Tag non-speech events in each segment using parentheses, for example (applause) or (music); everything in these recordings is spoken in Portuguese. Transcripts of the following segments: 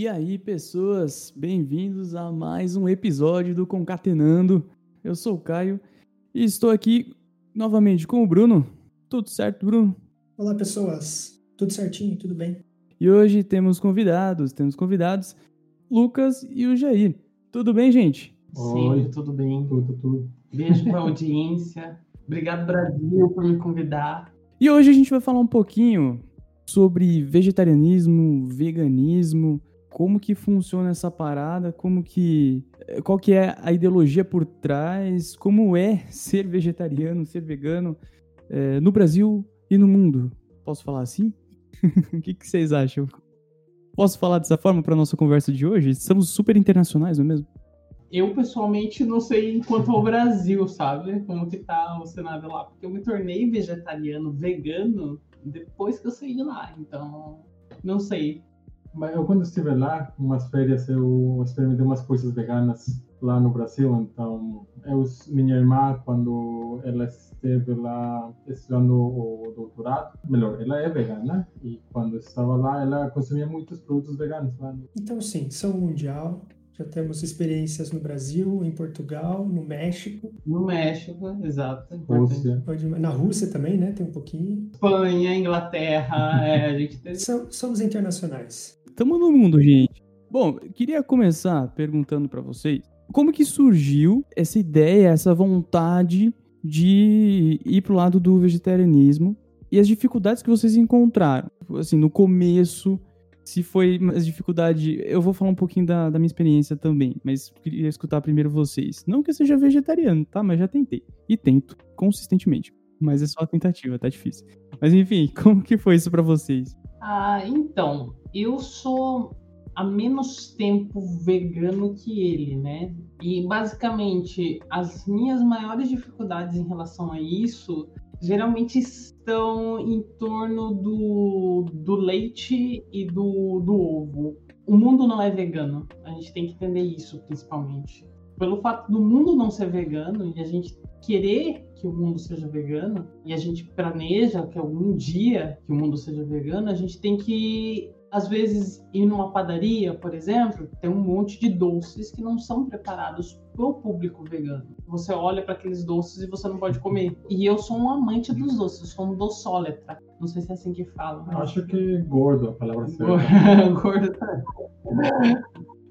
E aí, pessoas, bem-vindos a mais um episódio do Concatenando. Eu sou o Caio e estou aqui novamente com o Bruno. Tudo certo, Bruno? Olá, pessoas. Tudo certinho, tudo bem? E hoje temos convidados, temos convidados, Lucas e o Jair. Tudo bem, gente? Oi, Sim, tudo bem. Tudo, tudo. Beijo para a audiência. Obrigado, Brasil, por me convidar. E hoje a gente vai falar um pouquinho sobre vegetarianismo, veganismo, como que funciona essa parada, como que qual que é a ideologia por trás, como é (laughs) ser vegetariano, ser vegano é, no Brasil e no mundo. Posso falar assim? (laughs) o que, que vocês acham? Posso falar dessa forma para nossa conversa de hoje? Estamos super internacionais, não é mesmo? Eu, pessoalmente, não sei quanto ao Brasil, sabe? Como que tá o cenário lá. Porque eu me tornei vegetariano, vegano, depois que eu saí de lá. Então, não sei. Mas eu, quando estive lá, umas férias, eu experimentei umas coisas veganas lá no Brasil. Então, eu, minha irmã, quando ela esteve lá estudando o doutorado, melhor, ela é vegana. E quando estava lá, ela consumia muitos produtos veganos. Lá. Então, sim, são mundial. Já temos experiências no Brasil, em Portugal, no México. No México, exato. Rússia. Na Rússia também, né? Tem um pouquinho. Espanha, Inglaterra, é, a gente tem... Somos internacionais. Estamos no mundo, gente. Bom, queria começar perguntando para vocês como que surgiu essa ideia, essa vontade de ir pro lado do vegetarianismo e as dificuldades que vocês encontraram, assim, no começo, se foi mais dificuldade, eu vou falar um pouquinho da, da minha experiência também, mas queria escutar primeiro vocês. Não que eu seja vegetariano, tá? Mas já tentei. E tento, consistentemente. Mas é só a tentativa, tá difícil. Mas enfim, (laughs) como que foi isso para vocês? Ah, então, eu sou há menos tempo vegano que ele, né? E basicamente as minhas maiores dificuldades em relação a isso geralmente estão em torno do, do leite e do, do ovo. O mundo não é vegano, a gente tem que entender isso principalmente. Pelo fato do mundo não ser vegano e a gente querer que o mundo seja vegano e a gente planeja que algum dia que o mundo seja vegano, a gente tem que às vezes ir numa padaria, por exemplo, tem um monte de doces que não são preparados para o público vegano. Você olha para aqueles doces e você não pode comer. E eu sou um amante dos doces, eu sou um doçólatra. Não sei se é assim que fala. Mas... Acho que gordo a palavra certa. (laughs) gordo.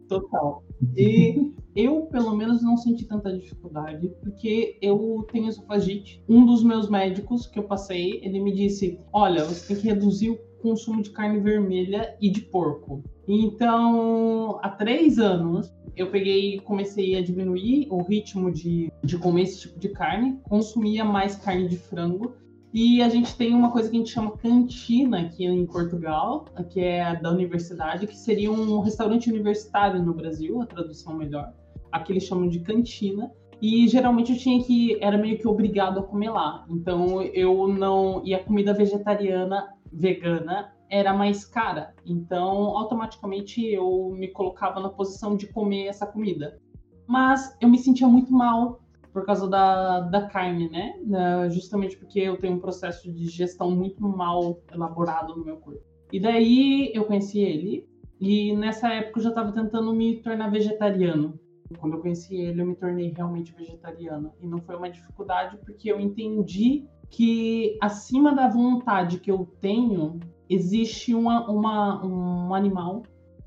Total. E eu, pelo menos, não senti tanta dificuldade, porque eu tenho esofagite. Um dos meus médicos que eu passei, ele me disse: Olha, você tem que reduzir o consumo de carne vermelha e de porco. Então, há três anos, eu peguei e comecei a diminuir o ritmo de, de comer esse tipo de carne, consumia mais carne de frango. E a gente tem uma coisa que a gente chama cantina aqui em Portugal, que é da universidade, que seria um restaurante universitário no Brasil, a tradução melhor. Aqui eles chamam de cantina. E geralmente eu tinha que era meio que obrigado a comer lá. Então eu não e a comida vegetariana vegana era mais cara. Então, automaticamente eu me colocava na posição de comer essa comida. Mas eu me sentia muito mal por causa da, da carne, né? Justamente porque eu tenho um processo de digestão muito mal elaborado no meu corpo. E daí eu conheci ele, e nessa época eu já estava tentando me tornar vegetariano. Quando eu conheci ele, eu me tornei realmente vegetariano. E não foi uma dificuldade, porque eu entendi que acima da vontade que eu tenho, existe uma, uma, um animal,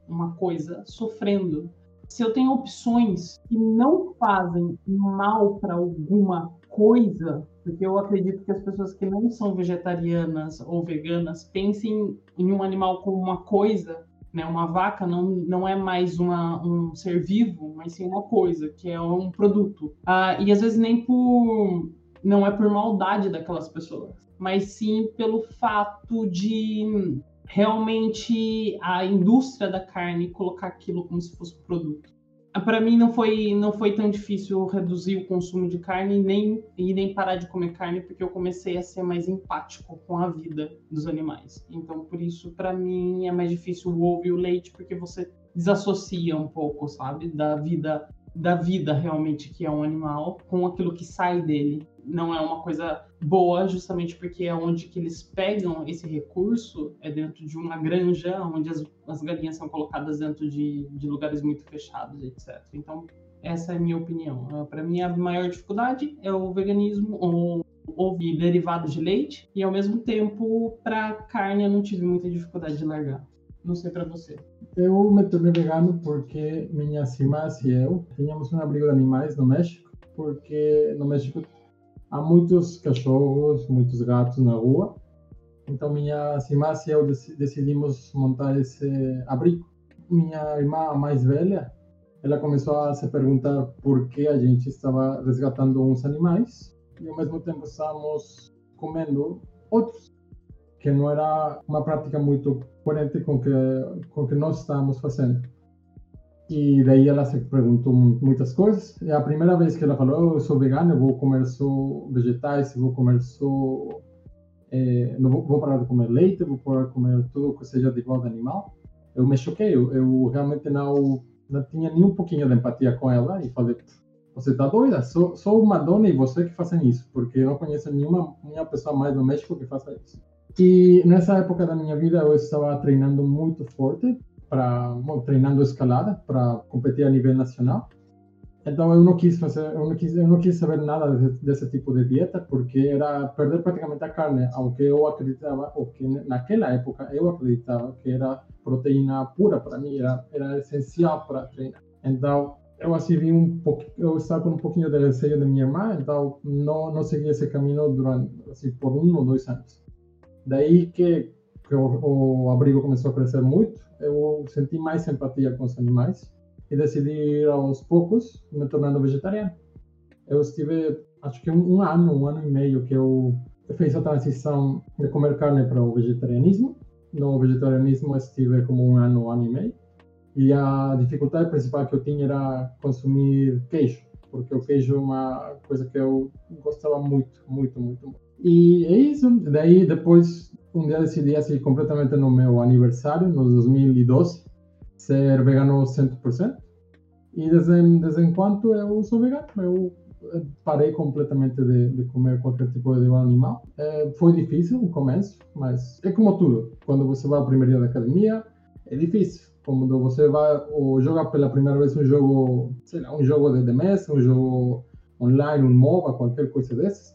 uma coisa, sofrendo. Se eu tenho opções que não fazem mal para alguma coisa, porque eu acredito que as pessoas que não são vegetarianas ou veganas pensem em um animal como uma coisa, né? Uma vaca não, não é mais uma, um ser vivo, mas sim uma coisa, que é um produto. Ah, e às vezes nem por não é por maldade daquelas pessoas, mas sim pelo fato de realmente a indústria da carne colocar aquilo como se fosse produto. Para mim não foi não foi tão difícil reduzir o consumo de carne nem e nem parar de comer carne porque eu comecei a ser mais empático com a vida dos animais. Então por isso para mim é mais difícil o ovo e o leite porque você desassocia um pouco, sabe, da vida da vida realmente que é um animal com aquilo que sai dele. Não é uma coisa boa, justamente porque é onde que eles pegam esse recurso, é dentro de uma granja, onde as, as galinhas são colocadas dentro de, de lugares muito fechados, etc. Então, essa é a minha opinião. Ah, Para mim, a maior dificuldade é o veganismo, ou houve derivados de leite, e ao mesmo tempo, para carne, eu não tive muita dificuldade de largar. Não sei para você. Eu me tornei vegano porque minhas irmãs e eu tínhamos um abrigo de animais no México, porque no México há muitos cachorros, muitos gatos na rua. Então minhas irmãs e eu decidimos montar esse abrigo. Minha irmã mais velha, ela começou a se perguntar por que a gente estava resgatando uns animais e ao mesmo tempo estávamos comendo outros, que não era uma prática muito coerente com que com que nós estávamos fazendo. E daí ela se perguntou muitas coisas. E a primeira vez que ela falou, eu sou vegana, eu vou comer só vegetais, vou comer só... É, não vou, vou, parar de comer leite, vou parar de comer tudo que seja de igual animal. Eu me choquei, eu, eu, realmente não, não tinha nem um pouquinho de empatia com ela e falei, você tá doida? Sou, sou uma dona e você que fazem isso, porque eu não conheço nenhuma, nenhuma pessoa mais no México que faça isso. E nessa época da minha vida eu estava treinando muito forte, para treinando escalada para competir a nível nacional. Então eu não quis fazer, eu não quis, eu não quis saber nada desse, desse, tipo de dieta porque era perder praticamente a carne, ao que eu acreditava, ou que naquela época eu acreditava que era proteína pura para mim, era, era essencial para treinar. Então eu assim vi um pouco, eu estava com um pouquinho de receio da minha irmã, então não não segui esse caminho durante assim por um ou dois anos. Daí que, que o, o abrigo começou a crescer muito eu senti mais empatia com os animais e decidi ir aos poucos me tornando vegetariano. Eu estive, acho que um, um ano, um ano e meio que eu fiz a transição de comer carne para o vegetarianismo. No vegetarianismo estive como um ano, um ano e meio. E a dificuldade principal que eu tinha era consumir queijo, porque o queijo é uma coisa que eu gostava muito, muito, muito. muito. E é isso. Daí, depois um dia decidi, assim, completamente no meu aniversário, no 2012, ser vegano 100%. E desde, desde enquanto eu sou vegano, eu eh, parei completamente de, de comer qualquer tipo de animal. É, foi difícil no começo, mas é como tudo. Quando você vai ao primeiro dia da academia, é difícil. Quando você vai ou joga pela primeira vez um jogo, sei lá, um jogo de mesa, um jogo online, um MOBA, qualquer coisa desses,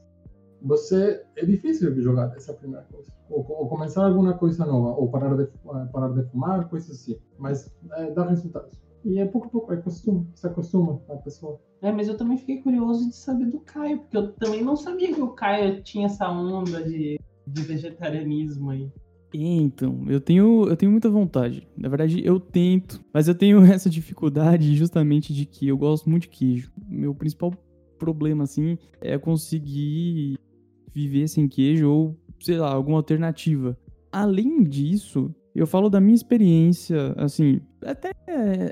você é difícil jogar essa primeira coisa. Ou, ou, começar alguma coisa nova ou parar de parar de fumar coisas assim. Mas é, dá resultados. E é pouco a pouco é costume se acostuma a pessoa. É mas eu também fiquei curioso de saber do Caio porque eu também não sabia que o Caio tinha essa onda de, de vegetarianismo aí. Então, eu tenho, eu tenho muita vontade. Na verdade, eu tento, mas eu tenho (laughs) essa dificuldade justamente de que eu gosto muito de queijo. Meu principal problema, assim, é conseguir viver sem queijo ou, sei lá, alguma alternativa. Além disso, eu falo da minha experiência, assim, até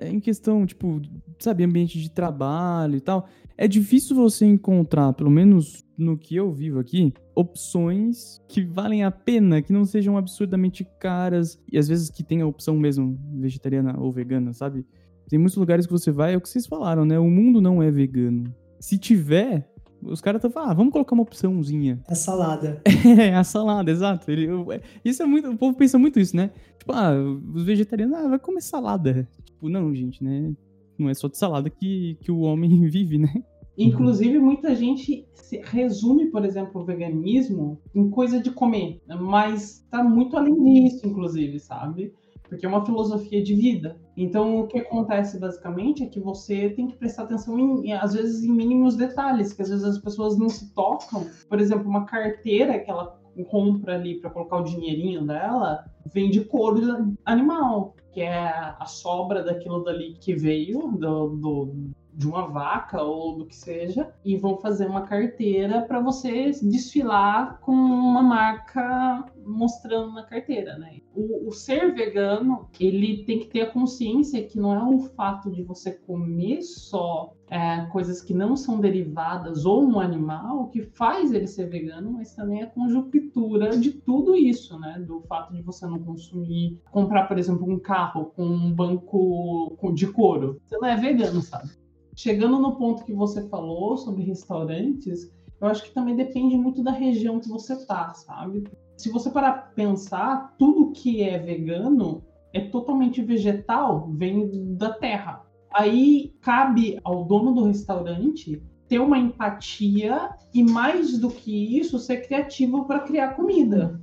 em questão, tipo, sabe, ambiente de trabalho e tal. É difícil você encontrar, pelo menos no que eu vivo aqui, opções que valem a pena, que não sejam absurdamente caras e às vezes que tenha a opção mesmo vegetariana ou vegana, sabe? Tem muitos lugares que você vai, é o que vocês falaram, né? O mundo não é vegano. Se tiver, os caras estão falando, ah, vamos colocar uma opçãozinha. A salada. (laughs) É, a salada, exato. Ele, eu, é, isso é muito. O povo pensa muito isso, né? Tipo, ah, os vegetarianos, ah, vai comer salada. Tipo, não, gente, né? Não é só de salada que, que o homem (laughs) vive, né? Inclusive, muita gente resume, por exemplo, o veganismo em coisa de comer, mas tá muito além disso, inclusive, sabe? Porque é uma filosofia de vida. Então, o que acontece basicamente é que você tem que prestar atenção, em, às vezes, em mínimos detalhes, que às vezes as pessoas não se tocam. Por exemplo, uma carteira que ela compra ali para colocar o dinheirinho dela vem de couro animal, que é a sobra daquilo dali que veio do, do de uma vaca ou do que seja e vão fazer uma carteira para você desfilar com uma marca mostrando na carteira, né? O, o, ser vegano ele tem que ter a consciência que não é o fato de você comer só é, coisas que não são derivadas ou um animal que faz ele ser vegano, mas também a conjuntura de tudo isso, né? Do fato de você não consumir, comprar, por exemplo, um carro com um banco de couro, você não é vegano, sabe? Chegando no ponto que você falou sobre restaurantes, Eu acho que também depende muito da região que você tá, sabe? Se você parar pensar, tudo que é vegano é totalmente vegetal, vem da terra. Aí cabe ao dono do restaurante ter uma empatia e mais do que isso ser criativo para criar comida.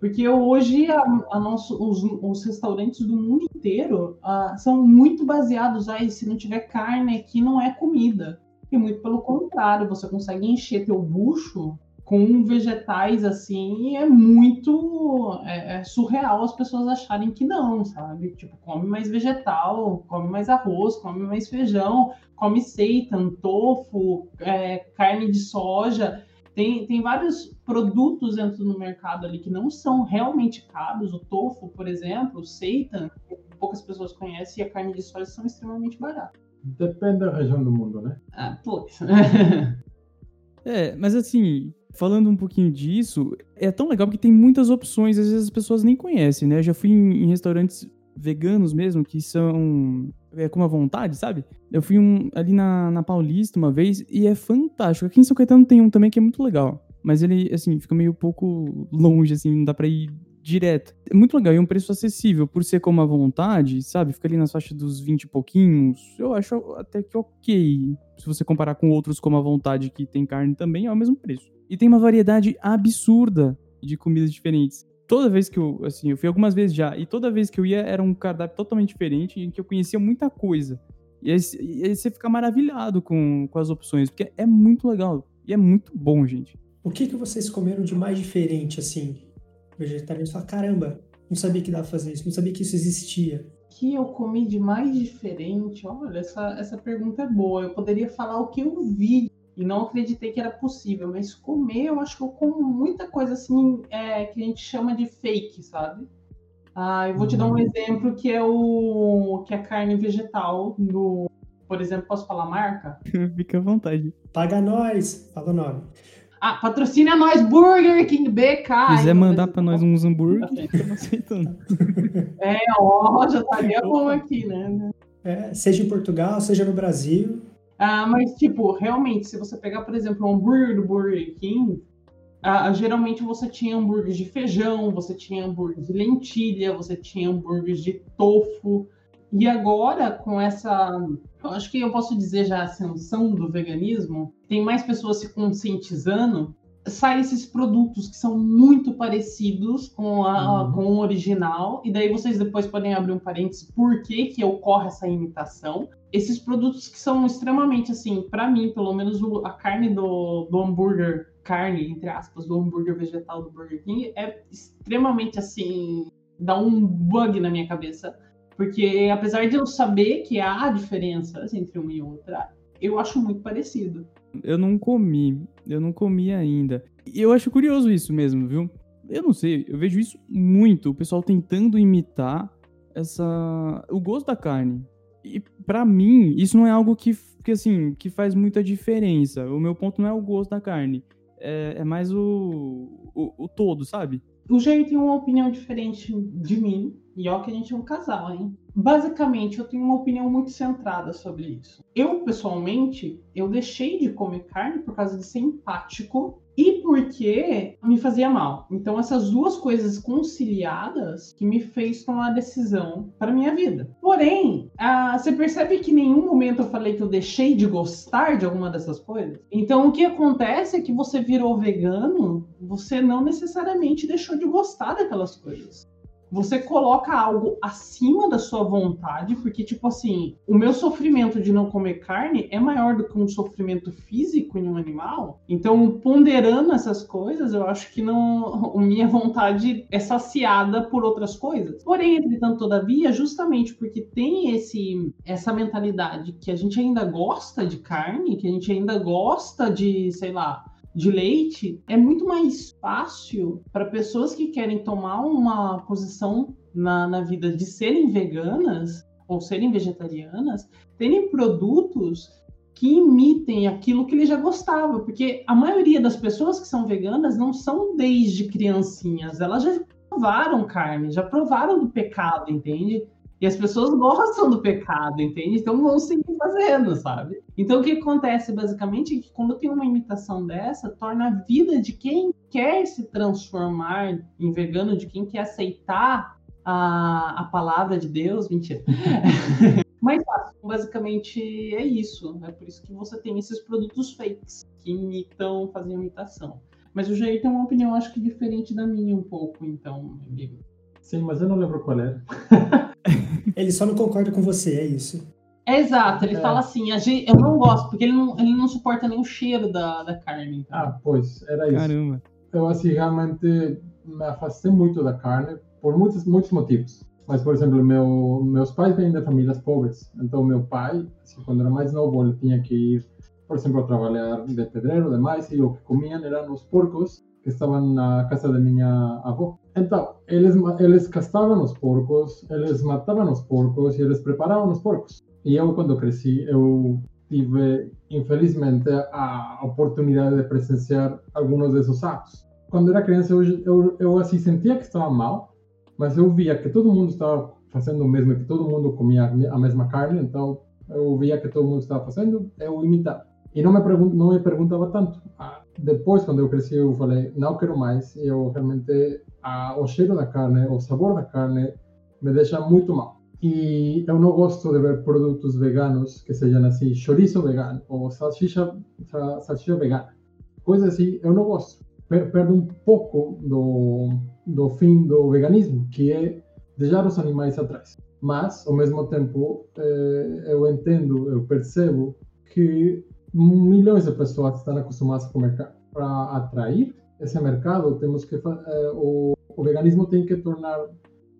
Porque hoje a, a nosso, os, os, restaurantes do mundo inteiro uh, são muito baseados aí, se não tiver carne aqui não é comida. E muito pelo contrário, você consegue encher teu bucho com vegetais assim, e é muito é, é surreal as pessoas acharem que não, sabe? Tipo, come mais vegetal, come mais arroz, come mais feijão, come seitan, tofu, é, carne de soja. Tem, tem vários produtos dentro do mercado ali que não são realmente caros. O tofu, por exemplo, o seitan, poucas pessoas conhecem, e a carne de soja são extremamente baratas. Depende da região do mundo, né? Ah, putz. é, mas assim, falando um pouquinho disso, é tão legal porque tem muitas opções, às vezes as pessoas nem conhecem, né? Eu já fui em, em restaurantes veganos mesmo, que são é, com uma vontade, sabe? Eu fui um, ali na, na Paulista uma vez e é fantástico. Aqui em São Caetano tem um também que é muito legal. Mas ele, assim, fica meio pouco longe, assim, não dá pra ir direto. É muito legal e é um preço acessível por ser como a vontade, sabe? Fica ali nas faixas dos 20 e pouquinhos. Eu acho até que ok. Se você comparar com outros como a vontade que tem carne também, é o mesmo preço. E tem uma variedade absurda de comidas diferentes. Toda vez que eu, assim, eu fui algumas vezes já, e toda vez que eu ia era um cardápio totalmente diferente, em que eu conhecia muita coisa. E aí, e aí você fica maravilhado com, com as opções, porque é muito legal e é muito bom, gente. O que, que vocês comeram de mais diferente, assim? Vegetariano fala, caramba, não sabia que dava pra fazer isso, não sabia que isso existia. que eu comi de mais diferente? Olha, essa, essa pergunta é boa. Eu poderia falar o que eu vi e não acreditei que era possível. Mas comer, eu acho que eu como muita coisa assim é, que a gente chama de fake, sabe? Ah, eu vou te dar um uhum. exemplo que é o que é a carne vegetal do, por exemplo, posso falar marca? (laughs) Fica à vontade. Paga nós, fala o nome. Ah, patrocina nós, Burger King BK. Se quiser mandar pra nós uns hambúrguer, (laughs) estamos aceitando. É, ó, já (laughs) estaria bom aqui, né? É, seja em Portugal, seja no Brasil. Ah, mas, tipo, realmente, se você pegar, por exemplo, um hambúrguer do Burger King, ah, geralmente você tinha hambúrgueres de feijão, você tinha hambúrguer de lentilha, você tinha hambúrguer de tofu. E agora, com essa. Eu acho que eu posso dizer já a ascensão do veganismo, tem mais pessoas se conscientizando saem esses produtos que são muito parecidos com, a, uhum. com o original, e daí vocês depois podem abrir um parênteses por que, que ocorre essa imitação. Esses produtos que são extremamente, assim, para mim, pelo menos o, a carne do, do hambúrguer, carne, entre aspas, do hambúrguer vegetal do Burger King, é extremamente, assim, dá um bug na minha cabeça. Porque apesar de eu saber que há diferenças entre uma e outra, eu acho muito parecido. Eu não comi, eu não comi ainda. E eu acho curioso isso mesmo, viu? Eu não sei, eu vejo isso muito, o pessoal tentando imitar essa o gosto da carne. E para mim, isso não é algo que, que assim, que faz muita diferença. O meu ponto não é o gosto da carne, é, é mais o, o, o todo, sabe? O Jair tem uma opinião diferente de mim, e ó que a gente é um casal, hein? Basicamente, eu tenho uma opinião muito centrada sobre isso. Eu, pessoalmente, eu deixei de comer carne por causa de ser empático e porque me fazia mal. Então, essas duas coisas conciliadas que me fez tomar a decisão para minha vida. Porém, você percebe que em nenhum momento eu falei que eu deixei de gostar de alguma dessas coisas? Então, o que acontece é que você virou vegano, você não necessariamente deixou de gostar daquelas coisas você coloca algo acima da sua vontade, porque, tipo assim, o meu sofrimento de não comer carne é maior do que um sofrimento físico em um animal. Então, ponderando essas coisas, eu acho que não, (laughs) minha vontade é saciada por outras coisas. Porém, entretanto, todavia, justamente porque tem esse, essa mentalidade que a gente ainda gosta de carne, que a gente ainda gosta de, sei lá, de leite, é muito mais fácil para pessoas que querem tomar uma posição na, na vida de serem veganas ou serem vegetarianas, terem produtos que imitem aquilo que ele já gostava, porque a maioria das pessoas que são veganas não são desde criancinhas, elas já provaram carne, já provaram do pecado, entende? E as pessoas gostam do pecado, entende? Então vão seguir fazendo, sabe? Então o que acontece basicamente é que quando tem uma imitação dessa, torna a vida de quem quer se transformar em vegano, de quem quer aceitar a, a palavra de Deus, mentira. (laughs) Mais fácil. Basicamente é isso. É por isso que você tem esses produtos fakes que imitam, fazem imitação. Mas o Jair tem uma opinião, acho que diferente da minha um pouco, então, amigo. Sim, mas eu não lembro qual era. (laughs) Ele só não concorda com você, é isso. É exato, ele é. fala assim, gente, eu não gosto, porque ele não, ele não suporta nem o cheiro da, da carne. Então. Ah, pois, era isso. Caramba. Eu, assim, realmente me afastei muito da carne por muitos, muitos motivos. Mas, por exemplo, meu, meus pais vêm de famílias pobres. Então, meu pai, assim, quando era mais novo, ele tinha que ir, por exemplo, a trabalhar de pedreiro, demais, e o que comiam eram os porcos que estavam na casa de minha avó. Então, eles, eles castravam os porcos, eles matavam os porcos e eles preparavam os porcos. E eu, quando cresci, eu tive, infelizmente, a oportunidade de presenciar alguns desses atos. Quando era criança, eu, eu, eu assim, sentia que estava mal, mas eu via que todo mundo estava fazendo o mesmo, que todo mundo comia a mesma carne, então eu via que todo mundo estava fazendo, eu imitava. E não me, não me perguntava tanto. Depois, quando eu cresci, eu falei, não quero mais. Eu realmente, ah, o cheiro da carne, o sabor da carne, me deixa muito mal. E eu não gosto de ver produtos veganos que sejam assim, chorizo vegano ou salsicha, salsicha vegana. Coisas assim, eu não gosto. Perde um pouco do, do fim do veganismo, que é deixar os animais atrás. Mas, ao mesmo tempo, eh, eu entendo, eu percebo que milhões de pessoas estão acostumadas a comer. Para atrair esse mercado, temos que eh, o, o veganismo tem que tornar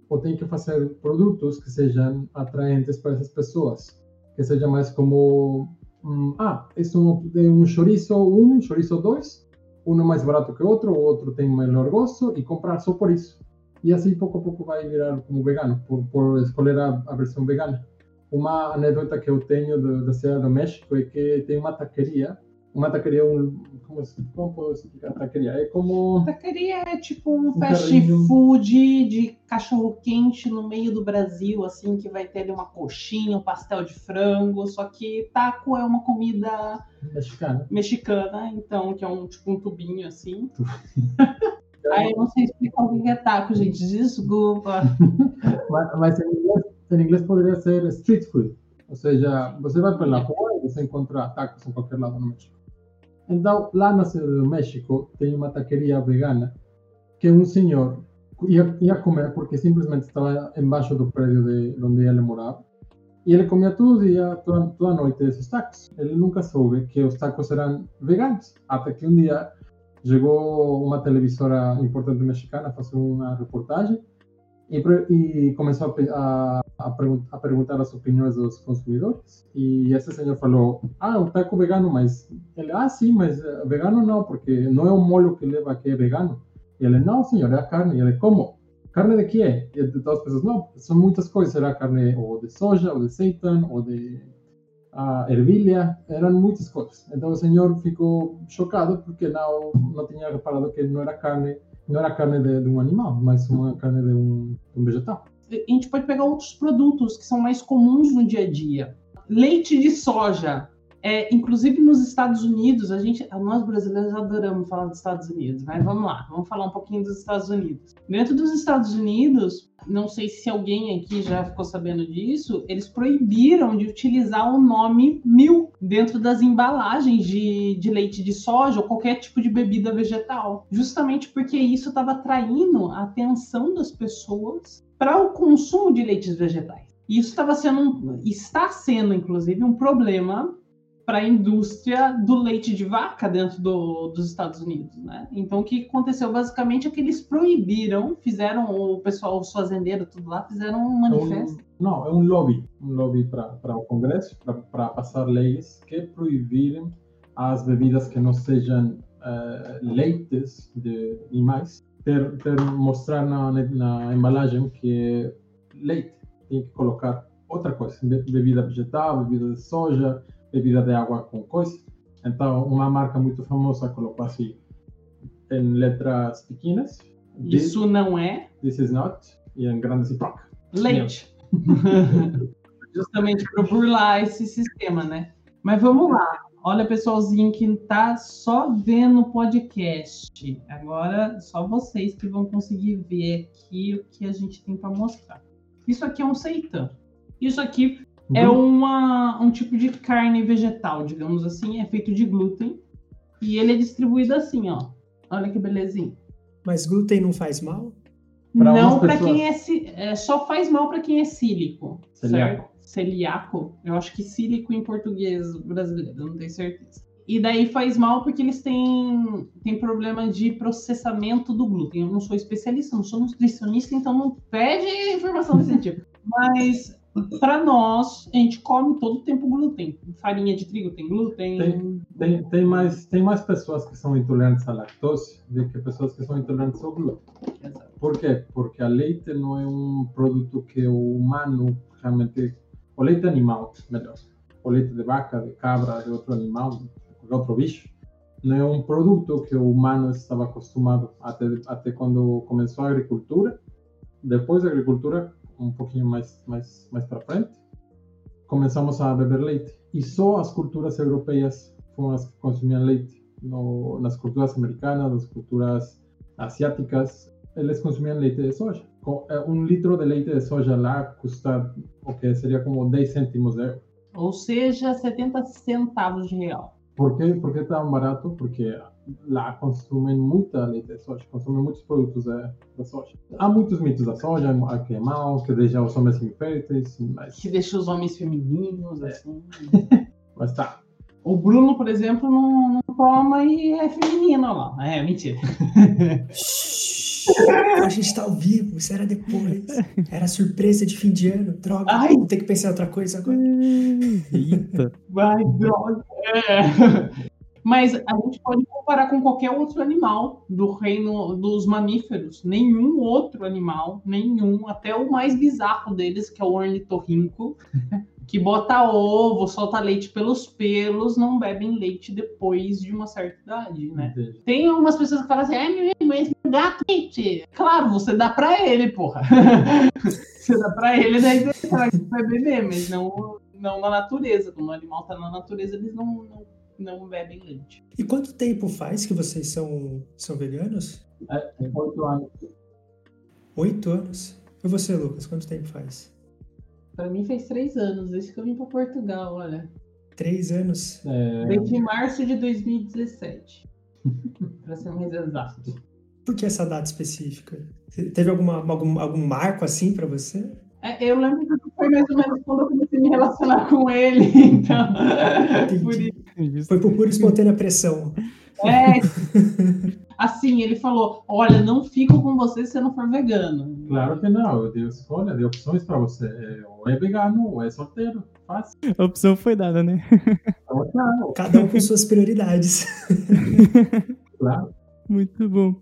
ou tem que fazer produtos que sejam atraentes para essas pessoas, que seja mais como um, ah, isso é um chouriço um, chouriço dois, um é mais barato que o outro, o outro tem melhor gosto e comprar só por isso. E assim pouco a pouco vai virar como vegano, por, por escolher a, a versão vegana. Uma anedota que eu tenho do, da cidade do México é que tem uma taqueria uma taqueria, um, como, como posso explicar taqueria? É como... Taqueria é tipo um, um fast carrinho. food de cachorro-quente no meio do Brasil, assim, que vai ter ali uma coxinha, um pastel de frango, só que taco é uma comida... Mexicana. Mexicana, então, que é um tipo um tubinho, assim. Aí eu não sei explicar o que é taco, gente, desculpa. (laughs) mas, mas em, inglês, em inglês poderia ser street food. Ou seja, você vai pela rua e você encontra tacos em qualquer lado no México. Então, lá na cidade do México, tem uma taqueria vegana que um senhor ia, ia comer porque simplesmente estava embaixo do prédio de onde ele morava. E ele comia todo dia, toda, toda noite, esses tacos. Ele nunca soube que os tacos eram veganos. Até que um dia chegou uma televisora importante mexicana a fazer uma reportagem e, e começou a, a, a, perguntar as opiniões dos consumidores. E esse senhor falou: Ah, um taco vegano, mas. Ele, ah, sim, mas vegano não, porque não é o molho que leva que é vegano. E ele, não, senhor, é carne. E ele, como? Carne de quê? E todas as pessoas, não, são muitas coisas. Era carne ou de soja, ou de seitan, ou de a ervilha, eram muitas coisas. Então o senhor chocado porque não, não tinha reparado que não era carne não era carne de, de um animal, mas uma carne de um, de um vegetal. A gente pode pegar outros produtos que são mais comuns no dia a dia. Leite de soja. É, inclusive nos Estados Unidos, a gente, nós brasileiros adoramos falar dos Estados Unidos, mas vamos lá, vamos falar um pouquinho dos Estados Unidos. Dentro dos Estados Unidos, não sei se alguém aqui já ficou sabendo disso, eles proibiram de utilizar o nome mil dentro das embalagens de, de leite de soja ou qualquer tipo de bebida vegetal, justamente porque isso estava atraindo a atenção das pessoas para o consumo de leites vegetais. Isso estava sendo, está sendo, inclusive, um problema para a indústria do leite de vaca dentro do, dos Estados Unidos, né? Então o que aconteceu basicamente é que eles proibiram, fizeram o pessoal, os fazendeiros, tudo lá, fizeram um manifesto. É um, não, é um lobby, um lobby para o Congresso para passar leis que proibirem as bebidas que não sejam uh, leites de animais, ter, ter mostrar na, na embalagem que é leite tem que colocar outra coisa, bebida vegetal, bebida de soja bebida de água com coisa. Então, uma marca muito famosa colocou assim, em letras pequenas. Isso não é? This is not. E em grandes e Leite. (laughs) (laughs) Justamente para burlar esse sistema, né? Mas vamos lá. Olha, pessoalzinho que tá só vendo o podcast. Agora, só vocês que vão conseguir ver aqui o que a gente tem para mostrar. Isso aqui é um seitan. Isso aqui é uma, um tipo de carne vegetal, digamos assim, é feito de glúten. E ele é distribuído assim, ó. Olha que belezinha. Mas glúten não faz mal? Pra não para quem é, é, só faz mal para quem é cílico, Celíaco. certo? Celíaco. Eu acho que cílico em português brasileiro, não tenho certeza. E daí faz mal porque eles têm, têm problema de processamento do glúten. Eu não sou especialista, não sou nutricionista, então não pede informação desse (laughs) tipo. Mas para nós, a gente come todo o tempo glúten. Farinha de trigo tem glúten. Tem, tem, tem, mais, tem mais pessoas que são intolerantes à lactose do que pessoas que são intolerantes ao glúten. Exato. Por quê? Porque a leite não é um produto que o humano realmente. O leite animal, melhor. O leite de vaca, de cabra, de outro animal, de outro bicho, não é um produto que o humano estava acostumado até, até quando começou a agricultura. Depois da agricultura, um pouquinho mais, mais, mais para frente, começamos a beber leite. E só as culturas europeias foram as que consumiam leite. No, nas culturas americanas, nas culturas asiáticas, eles consumiam leite de soja. Um litro de leite de soja lá custa o que seria como 10 cêntimos de euro. Ou seja, 70 centavos de real. Por que, por que tão barato? Porque lá consomem muita leite de soja, consomem muitos produtos da soja. Há muitos mitos da soja, que é mal, que deixa os homens inférteis, mas... Que deixa os homens femininos, assim. (laughs) Mas tá. O Bruno, por exemplo, não, não toma e é feminino lá. É, mentira. (laughs) a gente tá ao vivo, isso era depois. Era surpresa de fim de ano. Droga, Ai. vou ter que pensar em outra coisa agora. Eita. Vai, droga. É. (laughs) Mas a gente pode comparar com qualquer outro animal do reino dos mamíferos. Nenhum outro animal, nenhum, até o mais bizarro deles, que é o ornitorrinco, (laughs) que bota ovo, solta leite pelos pelos, não bebem leite depois de uma certa idade, né? Entendi. Tem algumas pessoas que falam assim, é, mas meu gato leite. Claro, você dá pra ele, porra. (laughs) você dá pra ele, daí você vai beber, mas não, não na natureza. Quando o animal tá na natureza, eles não, não, não bebem leite. E quanto tempo faz que vocês são, são veganos? É, tem oito anos. Oito anos? E você, Lucas, quanto tempo faz? Pra mim fez três anos, desde que eu vim pra Portugal, olha. Três anos? É, Desde março de 2017. (laughs) pra ser mais exato. Por que essa data específica? Teve alguma, algum, algum marco assim pra você? É, eu lembro que foi mais ou menos quando eu comecei a me relacionar com ele, (laughs) então. por isso. Foi por pura e espontânea pressão. É. Assim, ele falou: olha, não fico com você se você não for vegano. Claro que não, eu dei escolha, dei opções para você. É, ou é vegano, ou é solteiro. Fácil. A opção foi dada, né? Então, claro, Cada um com suas prioridades. (laughs) claro. Muito bom.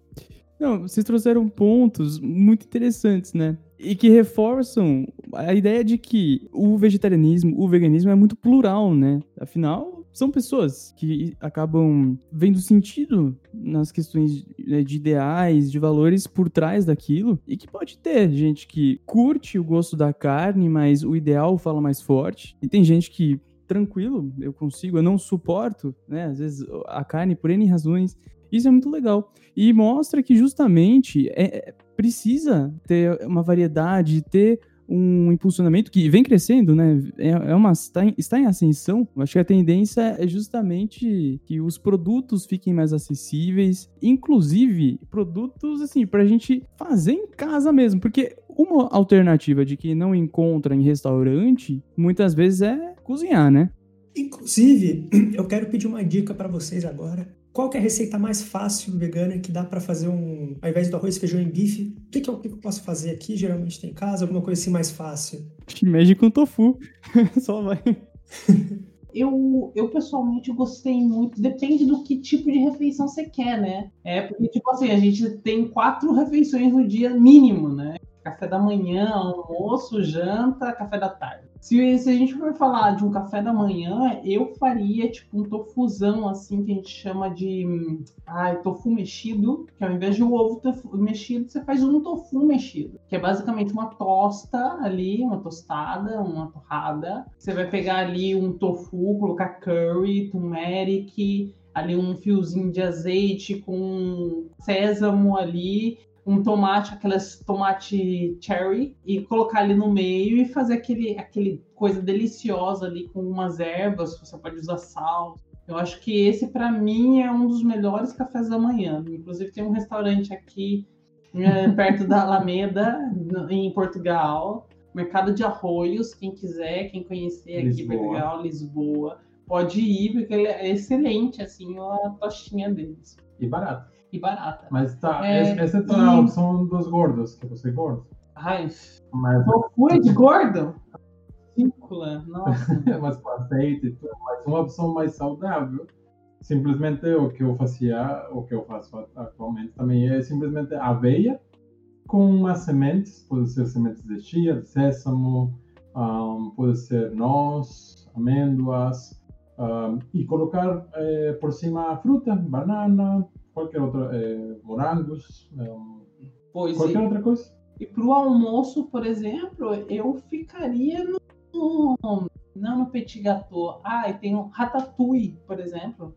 Não, vocês trouxeram pontos muito interessantes, né? E que reforçam a ideia de que o vegetarianismo, o veganismo é muito plural, né? Afinal, são pessoas que acabam vendo sentido nas questões né, de ideais, de valores por trás daquilo, e que pode ter gente que curte o gosto da carne, mas o ideal fala mais forte, e tem gente que tranquilo, eu consigo, eu não suporto, né? Às vezes a carne por N razões. Isso é muito legal. E mostra que justamente é, é- precisa ter uma variedade, ter um impulsionamento que vem crescendo, né? É, é uma, está, em, está em ascensão. Acho que a tendência é justamente que os produtos fiquem mais acessíveis, inclusive produtos assim para a gente fazer em casa mesmo, porque uma alternativa de quem não encontra em restaurante muitas vezes é cozinhar, né? Inclusive, (clears throat) eu quero pedir uma dica para vocês agora. Qual que é a receita mais fácil vegana que dá para fazer um, ao invés do arroz, feijão e bife? O que, que, eu, o que que eu posso fazer aqui? Geralmente tem em casa, alguma coisa assim mais fácil. Shimeji com tofu. (laughs) Só vai. (laughs) Eu, eu pessoalmente gostei muito, depende do que tipo de refeição você quer, né? É porque, tipo assim, a gente tem quatro refeições no dia mínimo, né? Café da manhã, almoço, janta, café da tarde. Se, se a gente for falar de um café da manhã, eu faria tipo um tofuzão, assim, que a gente chama de ai, tofu mexido, que ao invés de um ovo mexido, você faz um tofu mexido, que é basicamente uma tosta ali, uma tostada, uma torrada. Você vai pegar ali um tofu, colocar curry, turmeric, ali um fiozinho de azeite com sésamo ali, um tomate, aquelas tomate cherry, e colocar ali no meio e fazer aquele, aquele coisa deliciosa ali com umas ervas, você pode usar sal. Eu acho que esse, para mim, é um dos melhores cafés da manhã. Inclusive, tem um restaurante aqui é, (laughs) perto da Alameda, em Portugal, Mercado de Arroios. Quem quiser, quem conhecer aqui Lisboa. Portugal, Lisboa, pode ir, porque ele é excelente, assim, a tostinha deles. E barato e barata. Mas tá, é, essa é e... a opção dos gordos, que você é gordo. Ai, mas... é de gordo? Círcula, nossa. (laughs) mas com azeite e tudo, mas uma opção mais saudável. Simplesmente o que eu fazia, o que eu faço atualmente também é simplesmente aveia com umas sementes, pode ser sementes de chia, de sésamo, um, pode ser noz, amêndoas, um, e colocar eh, por cima fruta, banana, qualquer outra, é, morangos, é, pois qualquer e, outra coisa. E para o almoço, por exemplo, eu ficaria no, não no petit gâteau. Ah, e tem um ratatouille, por exemplo.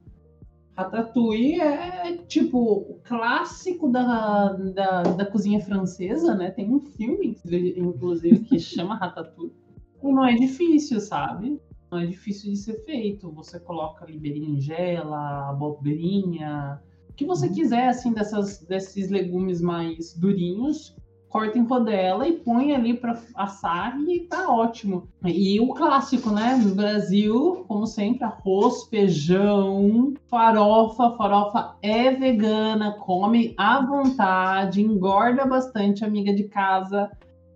Ratatouille é tipo o clássico da, da, da cozinha francesa, né? Tem um filme, inclusive, que chama Ratatouille. E não é difícil, sabe? Não é difícil de ser feito. Você coloca ali berinjela, abobrinha, o que você uhum. quiser, assim, dessas, desses legumes mais durinhos, corta em rodela e põe ali para assar e tá ótimo. E o clássico, né? No Brasil, como sempre, arroz, feijão, farofa. Farofa é vegana, come à vontade, engorda bastante, amiga de casa,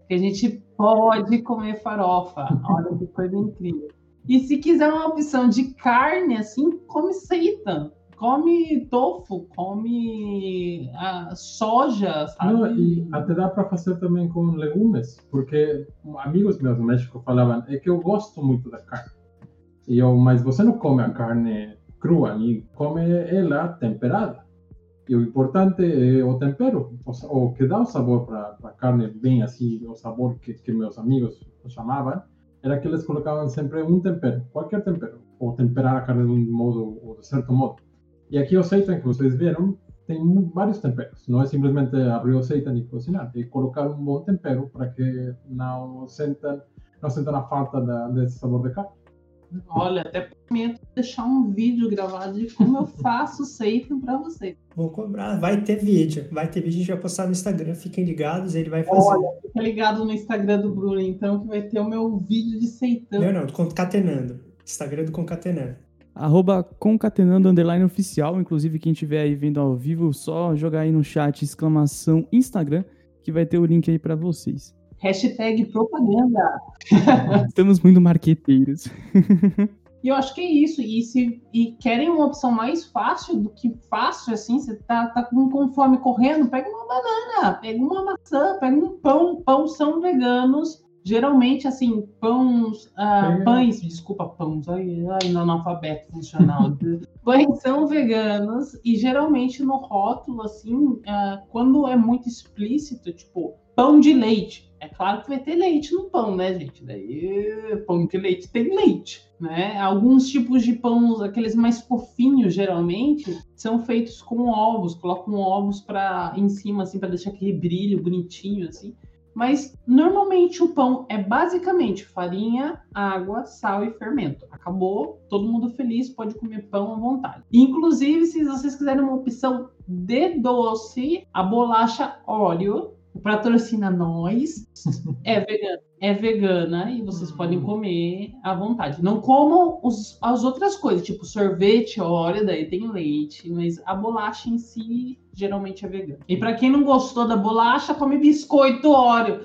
que a gente pode comer farofa. Olha que coisa incrível. E se quiser uma opção de carne, assim, come seitan come tofu, come ah, soja, sabe? Não, e até dá para fazer também com legumes, porque amigos meus no México falavam é que eu gosto muito da carne. E eu, mas você não come a carne crua, nem come ela temperada. E o importante é o tempero, o, que dá o sabor para a carne bem assim, o sabor que, que meus amigos chamavam, era que eles colocavam sempre um tempero, qualquer tempero, ou temperar a carne de um modo ou de certo modo. E aqui o seitan que vocês viram tem vários temperos. Não é simplesmente abrir o seitan e cozinhar, é colocar um bom tempero para que não sentem não sentem a falta da, desse sabor de carne. Olha, até prometo deixar um vídeo gravado de como eu faço seitan para vocês. Vou cobrar, vai ter vídeo, vai ter vídeo, a gente vai postar no Instagram, fiquem ligados, ele vai fazer. Olha, fica ligado no Instagram do Bruno, então, que vai ter o meu vídeo de seitan. Não, não, concatenando. Instagram do Concatenando arroba concatenando underline oficial. Inclusive, quem estiver aí vendo ao vivo, só jogar aí no chat exclamação Instagram, que vai ter o link aí para vocês. Hashtag propaganda. (laughs) Estamos muito marqueteiros. E eu acho que é isso. E se e querem uma opção mais fácil do que fácil, assim, você tá, tá com, com fome correndo, pega uma banana, pega uma maçã, pega um pão. Pão são veganos geralmente, assim, pães, ah, pães, desculpa, pães, ai, ai, no analfabeto funcional. (laughs) pães são veganos e geralmente no rótulo, assim, ah, quando é muito explícito, tipo, pão de leite. É claro que vai ter leite no pão, né, gente? Daí, pão de leite tem leite, né? Alguns tipos de pão, aqueles mais fofinhos, geralmente, são feitos com ovos. Colocam ovos para em cima, assim, para deixar aquele brilho bonitinho, assim. Mas normalmente o pão é basicamente farinha, água, sal e fermento. Acabou, todo mundo feliz, pode comer pão à vontade. Inclusive, se vocês quiserem uma opção de doce, a bolacha óleo patrocina nós, (laughs) é vegana, é vegana e vocês uhum. podem comer à vontade. Não comam os, as outras coisas, tipo sorvete, óleo, daí tem leite, mas a bolacha em si geralmente é vegana. E para quem não gostou da bolacha, come biscoito óleo.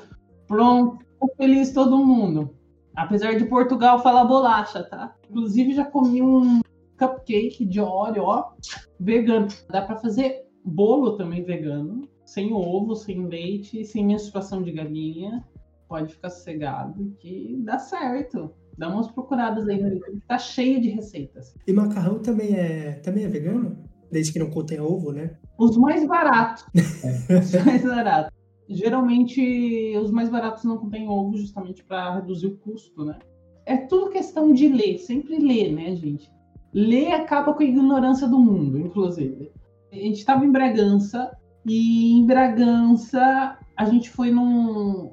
Pronto, feliz todo mundo. Apesar de Portugal falar bolacha, tá? Inclusive já comi um cupcake de óleo, ó, vegano. Dá para fazer bolo também vegano sem ovo, sem leite, sem menstruação de galinha. Pode ficar sossegado que dá certo. Dá umas procuradas aí no YouTube, tá cheio de receitas. E macarrão também é, também é vegano? Desde que não contém ovo, né? Os mais baratos. Os mais baratos. Geralmente, os mais baratos não contêm ovo justamente para reduzir o custo, né? É tudo questão de ler, sempre ler, né, gente? Ler acaba com a ignorância do mundo, inclusive. A gente estava em Bragança e em Bragança a gente foi num.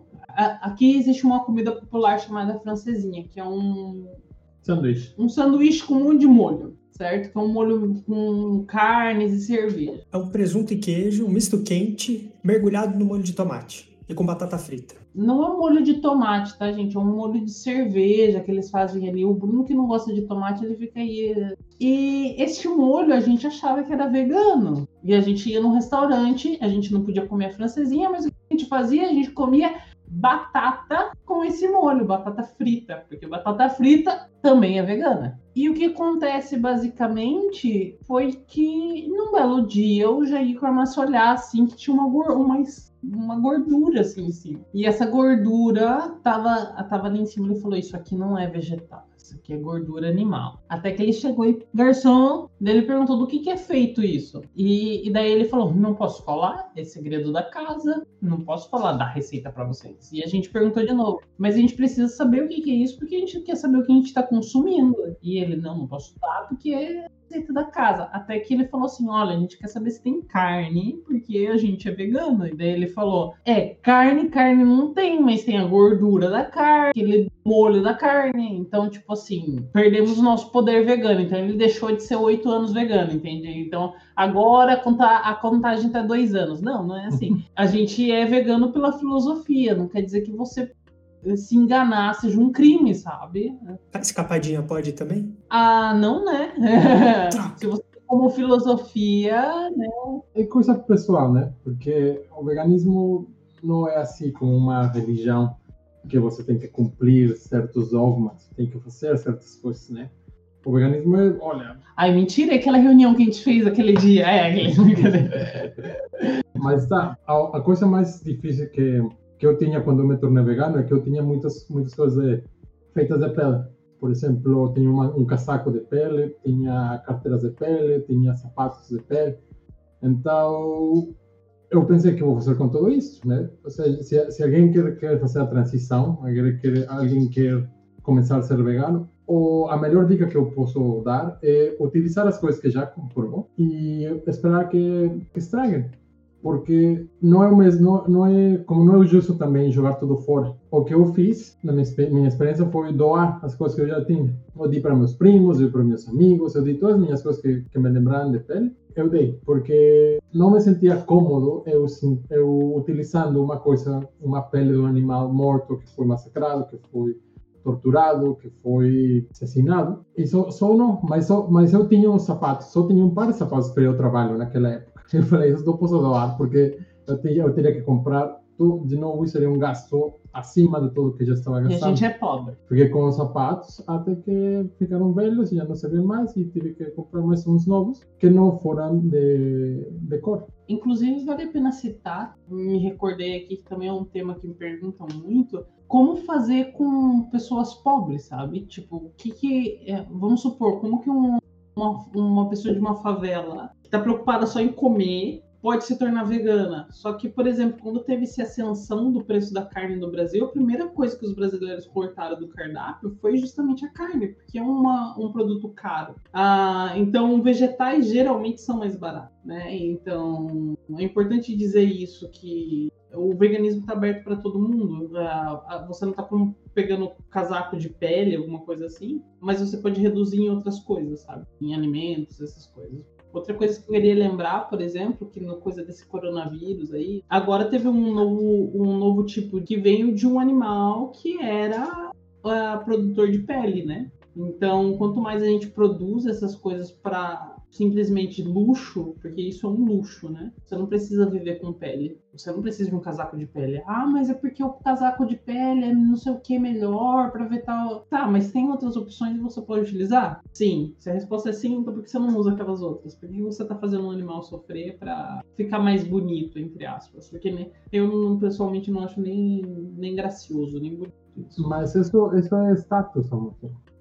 Aqui existe uma comida popular chamada francesinha, que é um. Sanduíche. Um sanduíche com um monte de molho certo? Que é um molho com carnes e cerveja. É um presunto e queijo, um misto quente, mergulhado no molho de tomate e com batata frita. Não é um molho de tomate, tá, gente? É um molho de cerveja que eles fazem ali. O Bruno que não gosta de tomate, ele fica aí. E esse molho a gente achava que era vegano. E a gente ia num restaurante, a gente não podia comer a francesinha, mas o que a gente fazia? A gente comia batata com esse molho, batata frita, porque batata frita também é vegana. E o que acontece basicamente foi que num belo dia o Jair começou a olhar assim que tinha uma, uma, uma gordura assim em cima. E essa gordura tava, tava ali em cima, ele falou: Isso aqui não é vegetal aqui é gordura animal. Até que ele chegou e, garçom, ele perguntou do que, que é feito isso. E, e daí ele falou: não posso falar, é segredo da casa, não posso falar da receita para vocês. E a gente perguntou de novo, mas a gente precisa saber o que, que é isso, porque a gente quer saber o que a gente está consumindo. E ele: não, não posso dar, porque receita da casa. Até que ele falou assim: olha, a gente quer saber se tem carne, porque a gente é vegano. E daí ele falou: é, carne, carne não tem, mas tem a gordura da carne, aquele molho da carne. Então, tipo assim, perdemos o nosso poder vegano. Então ele deixou de ser oito anos vegano, entende? Então, agora a contagem tá dois anos. Não, não é assim. (laughs) A gente é vegano pela filosofia, não quer dizer que você se enganar seja um crime, sabe? Escapadinha pode também? Ah, não, né? (laughs) se você como filosofia, né? É coisa pessoal, né? Porque o veganismo não é assim como uma religião que você tem que cumprir certos dogmas, tem que fazer certas coisas, né? O veganismo é, olha. Ai, mentira, é aquela reunião que a gente fez aquele dia. É, aquele. (laughs) Mas tá, a, a coisa mais difícil que que eu tinha quando eu me tornei vegano é que eu tinha muitas muitas coisas de, feitas de pele. Por exemplo, tinha uma, um casaco de pele, tinha carteiras de pele, tinha sapatos de pele. Então, eu pensei que vou fazer com tudo isso, né? Ou seja, se, se alguém quer, quer fazer a transição, alguém quer, alguém quer começar a ser vegano, ou a melhor dica que eu posso dar é utilizar as coisas que já comprou e esperar que, que estraguem porque não é o mesmo, não, é como não é justo também jogar tudo fora. O que eu fiz na minha, minha experiência foi doar as coisas que eu já tinha. Eu dei para meus primos, eu dei para meus amigos, eu dei todas as minhas coisas que, que me lembraram de pele. Eu dei, porque não me sentia cômodo eu, eu utilizando uma coisa, uma pele de um animal morto que foi massacrado, que foi torturado, que foi assassinado. E só, só não, mas, só, mas eu tinha uns sapatos, só tinha um par de sapatos para o trabalho naquela época. Eu falei, isso não posso doar, porque eu, teria, eu teria que comprar tudo, de novo, isso seria um gasto acima de tudo que já estava gastando. E a gente é pobre. Fiquei com os sapatos até que ficaram velhos e já não serviam mais e tive que comprar mais uns novos que não foram de, de cor. Inclusive, vale a pena citar, me recordei aqui que também é um tema que me perguntam muito, como fazer com pessoas pobres, sabe? Tipo, o que que... É, vamos supor, como que um, uma, uma pessoa de uma favela que está preocupada só em comer pode se tornar vegana. Só que, por exemplo, quando teve essa ascensão do preço da carne no Brasil, a primeira coisa que os brasileiros cortaram do cardápio foi justamente a carne, porque é uma, um produto caro. Ah, então, vegetais geralmente são mais baratos, né? Então, é importante dizer isso, que o veganismo está aberto para todo mundo. Ah, você não está pegando casaco de pele, alguma coisa assim, mas você pode reduzir em outras coisas, sabe? Em alimentos, essas coisas. Outra coisa que eu queria lembrar, por exemplo, que no coisa desse coronavírus aí, agora teve um novo, um novo tipo que veio de um animal que era uh, produtor de pele, né? Então, quanto mais a gente produz essas coisas para simplesmente luxo, porque isso é um luxo, né? Você não precisa viver com pele. Você não precisa de um casaco de pele. Ah, mas é porque o casaco de pele é não sei o que melhor para ver tal. Tá, mas tem outras opções que você pode utilizar? Sim. Se a resposta é sim, então por que você não usa aquelas outras? Por que você tá fazendo um animal sofrer para ficar mais bonito, entre aspas? Porque eu pessoalmente não acho nem, nem gracioso, nem bonito. Mas isso, isso é status, amor